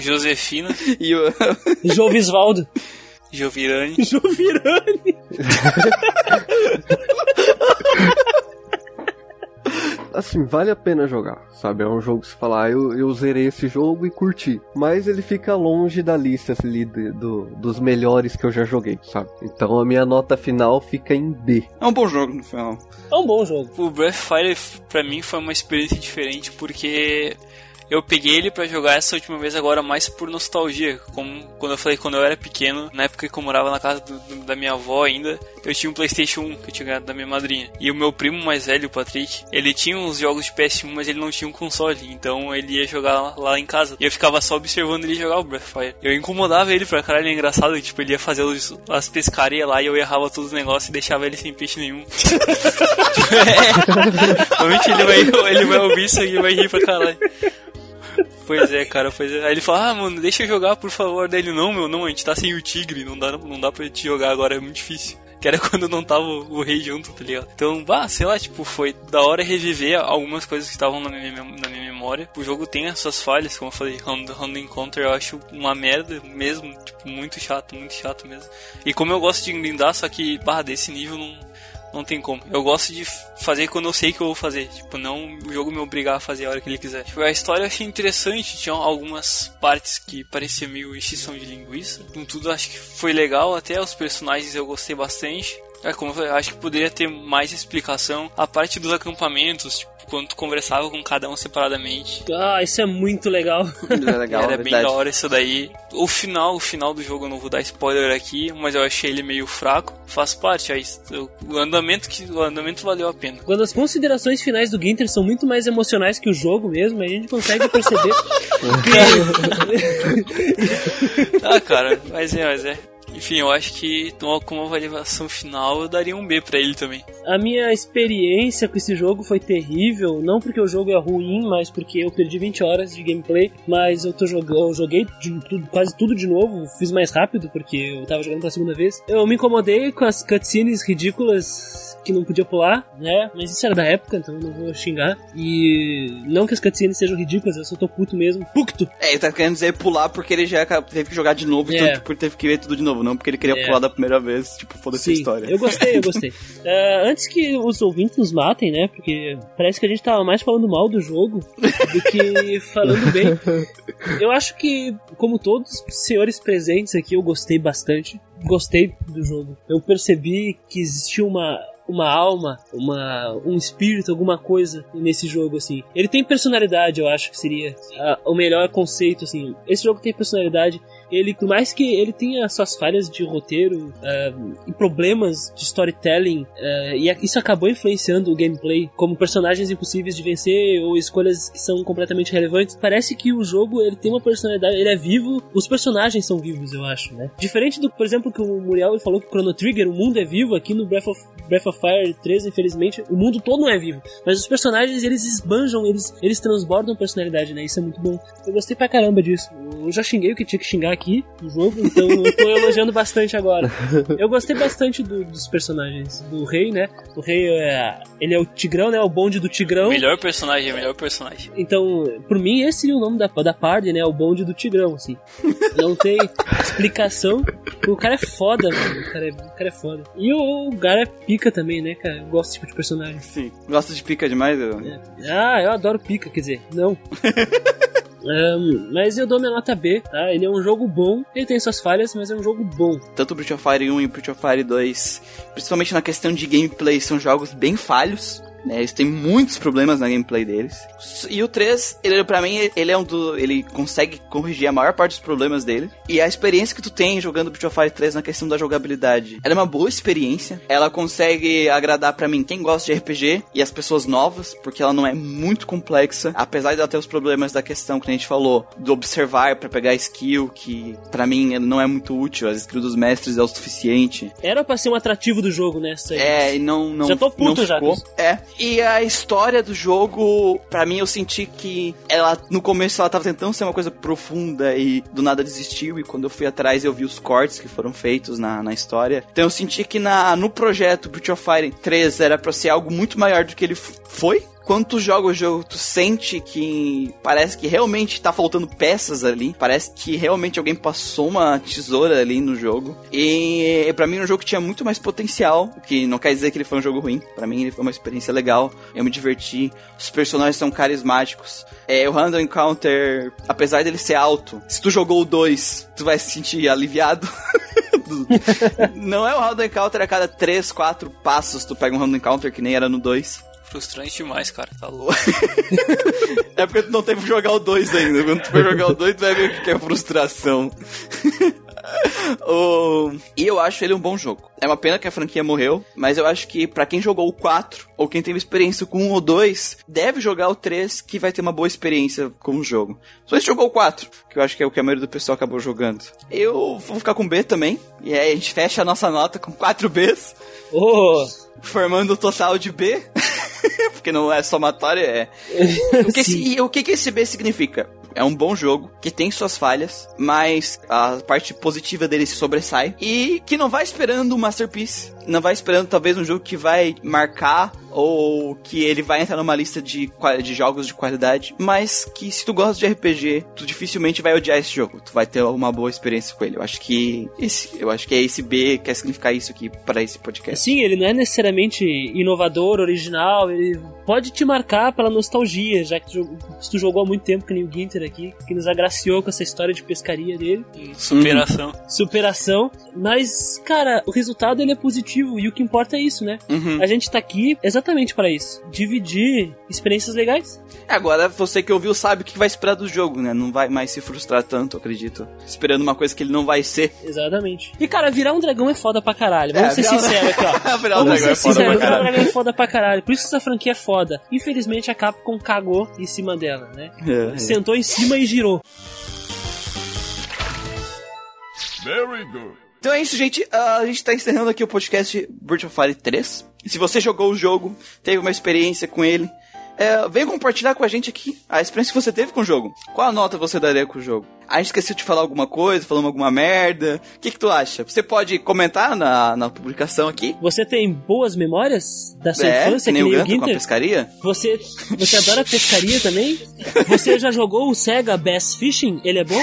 Jose- Josefina, E o. Jovisvaldo. Jovirane. Jovirane. Assim, vale a pena jogar, sabe? É um jogo que se falar, ah, eu, eu zerei esse jogo e curti. Mas ele fica longe da lista ali, de- do, dos melhores que eu já joguei, sabe? Então a minha nota final fica em B. É um bom jogo no final. É um bom jogo. O Breath of Fire pra mim foi uma experiência diferente porque eu peguei ele pra jogar essa última vez agora mais por nostalgia, como quando eu falei quando eu era pequeno, na época que eu morava na casa do- do- da minha avó ainda, eu tinha um PlayStation 1 que eu tinha ganhado da minha madrinha. E o meu primo mais velho, o Patrick, ele tinha uns jogos de PS1, mas ele não tinha um console, então ele ia jogar lá, lá em casa. E eu ficava só observando ele jogar o Breath of Fire. Eu incomodava ele pra caralho, é engraçado, tipo, ele ia fazer os- as pescarias lá e eu errava todos os negócios e deixava ele sem peixe nenhum. Realmente ele vai, ele vai ouvir isso e vai rir pra caralho. Pois é, cara, pois é. Aí ele fala, ah, mano, deixa eu jogar, por favor. Daí ele, não, meu, não, a gente tá sem o tigre, não dá, não dá pra gente jogar agora, é muito difícil. Que era quando não tava o, o rei junto, tá ligado? Então, bah, sei lá, tipo, foi da hora reviver algumas coisas que estavam na minha, na minha memória. O jogo tem as suas falhas, como eu falei, Round Encounter eu acho uma merda mesmo, tipo, muito chato, muito chato mesmo. E como eu gosto de grindar, só que, bah, desse nível não, não tem como. Eu gosto de fazer quando eu sei que eu vou fazer. Tipo, não o jogo me obrigar a fazer a hora que ele quiser. Tipo, a história eu achei interessante. Tinha algumas partes que parecia meio extinção de linguiça. Com tudo, acho que foi legal. Até os personagens eu gostei bastante. É, como eu falei, acho que poderia ter mais explicação. A parte dos acampamentos, tipo, quando tu conversava com cada um separadamente. Ah, isso é muito legal. É legal, Era é bem verdade. da hora isso daí. O final, o final do jogo, eu não vou dar spoiler aqui, mas eu achei ele meio fraco. Faz parte, aí, o andamento que o andamento valeu a pena. Quando as considerações finais do Ginter são muito mais emocionais que o jogo mesmo, a gente consegue perceber Ah, cara, mas é, mas é. Enfim, eu acho que então, com uma avaliação final eu daria um B pra ele também. a minha experiência com esse jogo foi terrível, não porque o jogo é ruim, mas porque eu perdi 20 horas de gameplay, mas eu tô jogando, eu joguei de tudo- quase tudo de novo, fiz mais rápido porque eu tava jogando pela segunda vez. Eu me incomodei com as cutscenes ridículas que não podia pular, né? Mas isso era da época, então eu não vou xingar. E não que as cutscenes sejam ridículas, eu só tô puto mesmo. Pucto! É, ele tá querendo dizer pular porque ele já teve que jogar de novo, É. então tipo, ele teve que ver tudo de novo, não porque ele queria É. pular da primeira vez, tipo, foda-se a história. Eu gostei, eu gostei. É, antes que os ouvintes nos matem, né? Porque parece que a gente tava mais falando mal do jogo do que falando bem. Eu acho que, como todos os senhores presentes aqui, eu gostei bastante. Gostei do jogo. Eu percebi que existia uma uma alma, uma, um espírito, alguma coisa nesse jogo, assim. Ele tem personalidade, eu acho que seria ah, o melhor conceito, assim. Esse jogo tem personalidade. Ele, por mais que ele tenha suas falhas de roteiro ah, e problemas de storytelling, ah, e isso acabou influenciando o gameplay, como personagens impossíveis de vencer ou escolhas que são completamente relevantes, parece que o jogo ele tem uma personalidade, ele é vivo, os personagens são vivos, eu acho, né? Diferente do, por exemplo, que o Muriel falou que o Chrono Trigger, o mundo é vivo, aqui no Breath of, Breath of Fire 3, infelizmente, o mundo todo não é vivo. Mas os personagens, eles esbanjam, eles, eles transbordam personalidade, né? Isso é muito bom. Eu gostei pra caramba disso. Eu já xinguei o que tinha que xingar aqui no jogo, então eu tô elogiando bastante agora. Eu gostei bastante do- dos personagens. Do rei, né? O rei é. Ele é o tigrão, né? O bonde do tigrão. Melhor personagem, melhor personagem. Então, por mim, esse seria o nome da, da party, né? O bonde do Tigrão, assim. Não tem explicação. O cara é foda, mano. O cara é, o cara é foda. E o, o cara é pica também, né, cara? Eu gosto desse tipo de personagem. Sim. Gosta de pica demais? Eu... Ah, eu adoro pica, quer dizer, não. Ahn, mas eu dou minha nota B, tá? Ele é um jogo bom, ele tem suas falhas, mas é um jogo bom. Tanto o Breath of Fire 1 e o Breath of Fire 2, principalmente na questão de gameplay, são jogos bem falhos. Né, eles têm muitos problemas na gameplay deles. E o 3, ele para mim, ele é um do. ele consegue corrigir a maior parte dos problemas dele. E a experiência que tu tem jogando Breath of Fire 3 na questão da jogabilidade, ela é uma boa experiência. Ela consegue agradar pra mim quem gosta de RPG e as pessoas novas, porque ela não é muito complexa, apesar de ela ter os problemas da questão que a gente falou, do observar pra pegar skill, que pra mim não é muito útil, as skills dos mestres é o suficiente. Era pra ser um atrativo do jogo, né? É, e não, não, Já tô puto não já ficou. É. E a história do jogo, pra mim, eu senti que ela, no começo, ela tava tentando ser uma coisa profunda e do nada desistiu. E quando eu fui atrás, eu vi os cortes que foram feitos na, na história. Então eu senti que na, no projeto Breath of Fire 3 era pra ser algo muito maior do que ele foi. Quando tu joga o jogo, tu sente que parece que realmente tá faltando peças ali. Parece que realmente alguém passou uma tesoura ali no jogo. E pra mim, é um jogo que tinha muito mais potencial. O que não quer dizer que ele foi um jogo ruim. Pra mim, ele foi uma experiência legal. Eu me diverti. Os personagens são carismáticos. É, o Random Encounter, apesar dele ser alto, se tu jogou o 2, tu vai se sentir aliviado. Do- não é o Random Encounter a cada 3, 4 passos tu pega um Random Encounter que nem era no 2. Frustrante demais, cara. Tá louco. É porque tu não teve que jogar o 2 ainda. Quando tu for jogar o 2, tu vai ver o que é frustração. O- E eu acho ele um bom jogo. É uma pena que a franquia morreu, mas eu acho que pra quem jogou o 4, ou quem teve experiência com 1 ou 2, deve jogar o 3, que vai ter uma boa experiência com o jogo. Só se jogou o 4, que eu acho que é o que a maioria do pessoal acabou jogando. Eu vou ficar com B também, e aí a gente fecha a nossa nota com 4 Bs, Oh, formando o total de B. Porque não é somatório, é. O que, esse, e o que, que esse B significa? É um bom jogo, que tem suas falhas, mas a parte positiva dele se sobressai. E que não vai esperando um Masterpiece. Não vai esperando talvez um jogo que vai marcar ou que ele vai entrar numa lista de, de jogos de qualidade. Mas que se tu gosta de RPG, tu dificilmente vai odiar esse jogo. Tu vai ter uma boa experiência com ele. Eu acho que esse, eu acho que é esse B que quer significar isso aqui para esse podcast. Sim, ele não é necessariamente inovador, original, ele pode te marcar pela nostalgia, já que tu, jogou- se tu jogou há muito tempo que nem o Ginter aqui, que nos agraciou com essa história de pescaria dele, Superação. superação, mas, cara, o resultado ele é positivo e o que importa é isso, né? Uhum. A gente tá aqui exatamente para isso, dividir experiências legais. Agora, você que ouviu sabe o que vai esperar do jogo, né? Não vai mais se frustrar tanto, acredito. Esperando uma coisa que ele não vai ser. Exatamente. E, cara, virar um dragão é foda pra caralho. Vamos É, ser virar sinceros aqui, ó. Virar um Vamos dragão é ser foda sinceros, pra virar um caralho. dragão é foda pra caralho. Por isso que essa franquia é foda. Infelizmente, a Capcom cagou em cima dela, né? É, Sentou em cima e girou. Very good. Então é isso, gente. Ah, a gente tá encerrando aqui o podcast of Fire 3. E se você jogou o jogo, teve uma experiência com ele, é, vem compartilhar com a gente aqui a experiência que você teve com o jogo. Qual a nota você daria com o jogo? A gente esqueceu de falar alguma coisa, falamos alguma merda. O que, que tu acha? Você pode comentar na, na publicação aqui. Você tem boas memórias da sua é, infância, que nem o o Ganta com a Ginter? pescaria. Você, você adora pescaria também? Você já jogou o Sega Bass Fishing? Ele é bom?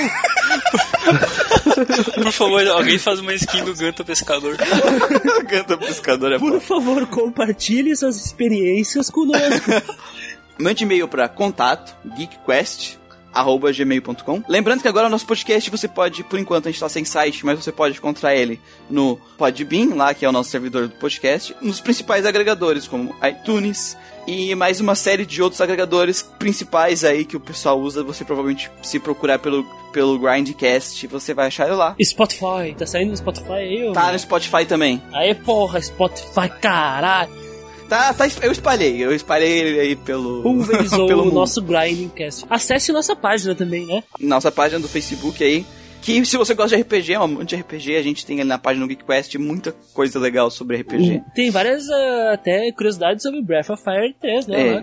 Por favor, alguém faz uma skin do Ganta Pescador. o Ganta pescador é Por bom. favor, compartilhe suas experiências conosco. Mande e-mail para contato geekquest arroba gmail.com. Lembrando que agora o nosso podcast você pode, por enquanto a gente tá sem site, mas você pode encontrar ele no Podbean, lá que é o nosso servidor do podcast, nos principais agregadores como iTunes e mais uma série de outros agregadores principais aí que o pessoal usa. Você provavelmente se procurar pelo pelo Grindcast, você vai achar ele lá. Spotify, tá saindo no Spotify aí? Tá no Spotify também. Aí, porra, Spotify, caralho. Tá, tá, eu espalhei, eu espalhei ele aí pelo. Pulverizou pelo o mundo. nosso Grindcast. Acesse nossa página também, né? Nossa página do Facebook aí. Que se você gosta de RPG, é um monte de RPG, a gente tem ali na página do GeekQuest muita coisa legal sobre RPG. Tem várias ah, até curiosidades sobre Breath of Fire 3, né? É.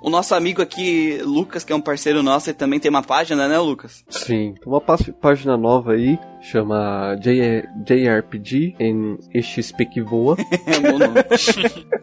O nosso amigo aqui, Lucas, que é um parceiro nosso, ele também tem uma página, né, Lucas? Sim, tem uma pá- página nova aí, chama J- JRPG em XP que voa. É bom nome.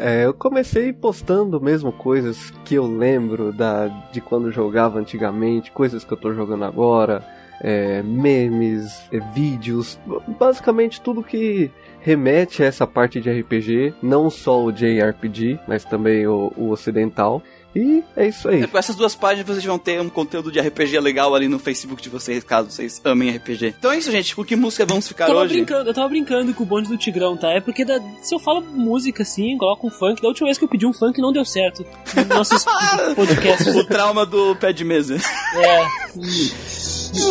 É, eu comecei postando mesmo coisas que eu lembro da, de quando jogava antigamente, coisas que eu tô jogando agora, é, memes, é, vídeos, basicamente tudo que remete a essa parte de RPG, não só o JRPG, mas também o, o ocidental. E é isso aí. É, com essas duas páginas vocês vão ter um conteúdo de RPG legal ali no Facebook de vocês, caso vocês amem RPG. Então é isso, gente. Com que música vamos ficar tava hoje? brincando, eu tava brincando com o bonde do Tigrão, tá? É porque da- se eu falo música assim, coloco um funk, da última vez que eu pedi um funk não deu certo. Nos nossos podcasts. O trauma do pé de mesa. É.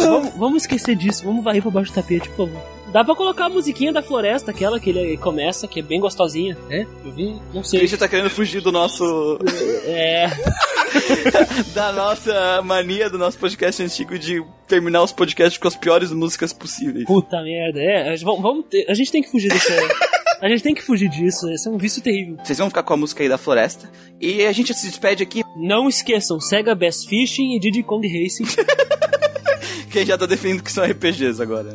vamos, vamos esquecer disso, vamos varrer pra baixo do tapete, por favor. Dá pra colocar a musiquinha da floresta, aquela que ele começa, que é bem gostosinha, né? Eu vi, não O sei. Christian tá querendo fugir do nosso. É. da nossa mania do nosso podcast antigo de terminar os podcasts com as piores músicas possíveis. Puta merda, é. a gente- Vamos, ter- a gente tem que fugir disso aí. A gente tem que fugir disso, esse é um vício terrível. Vocês vão ficar com a música aí da floresta. E a gente se despede aqui, Não esqueçam, Sega Best Fishing e Diddy Kong Racing. que já tá definindo que são RPGs agora.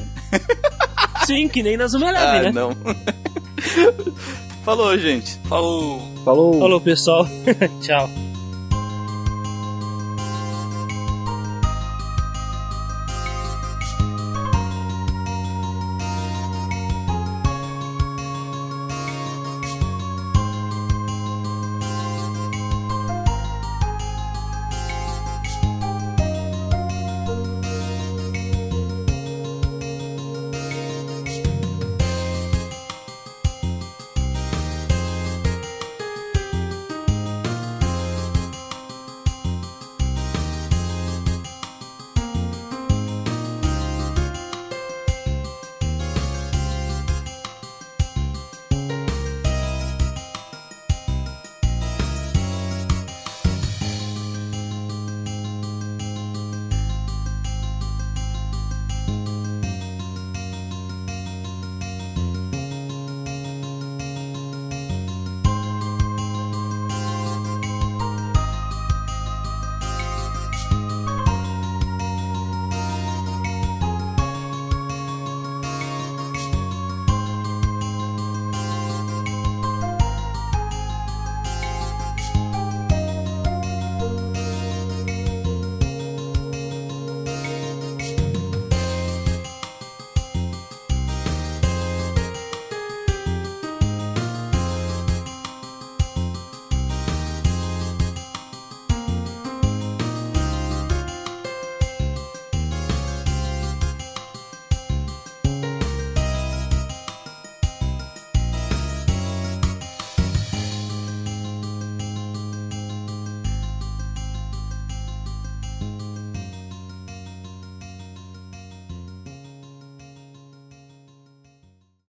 Sim, que nem nas Zuma Ah, né? não. Falou, gente. Falou. Falou! Falou, pessoal. Tchau.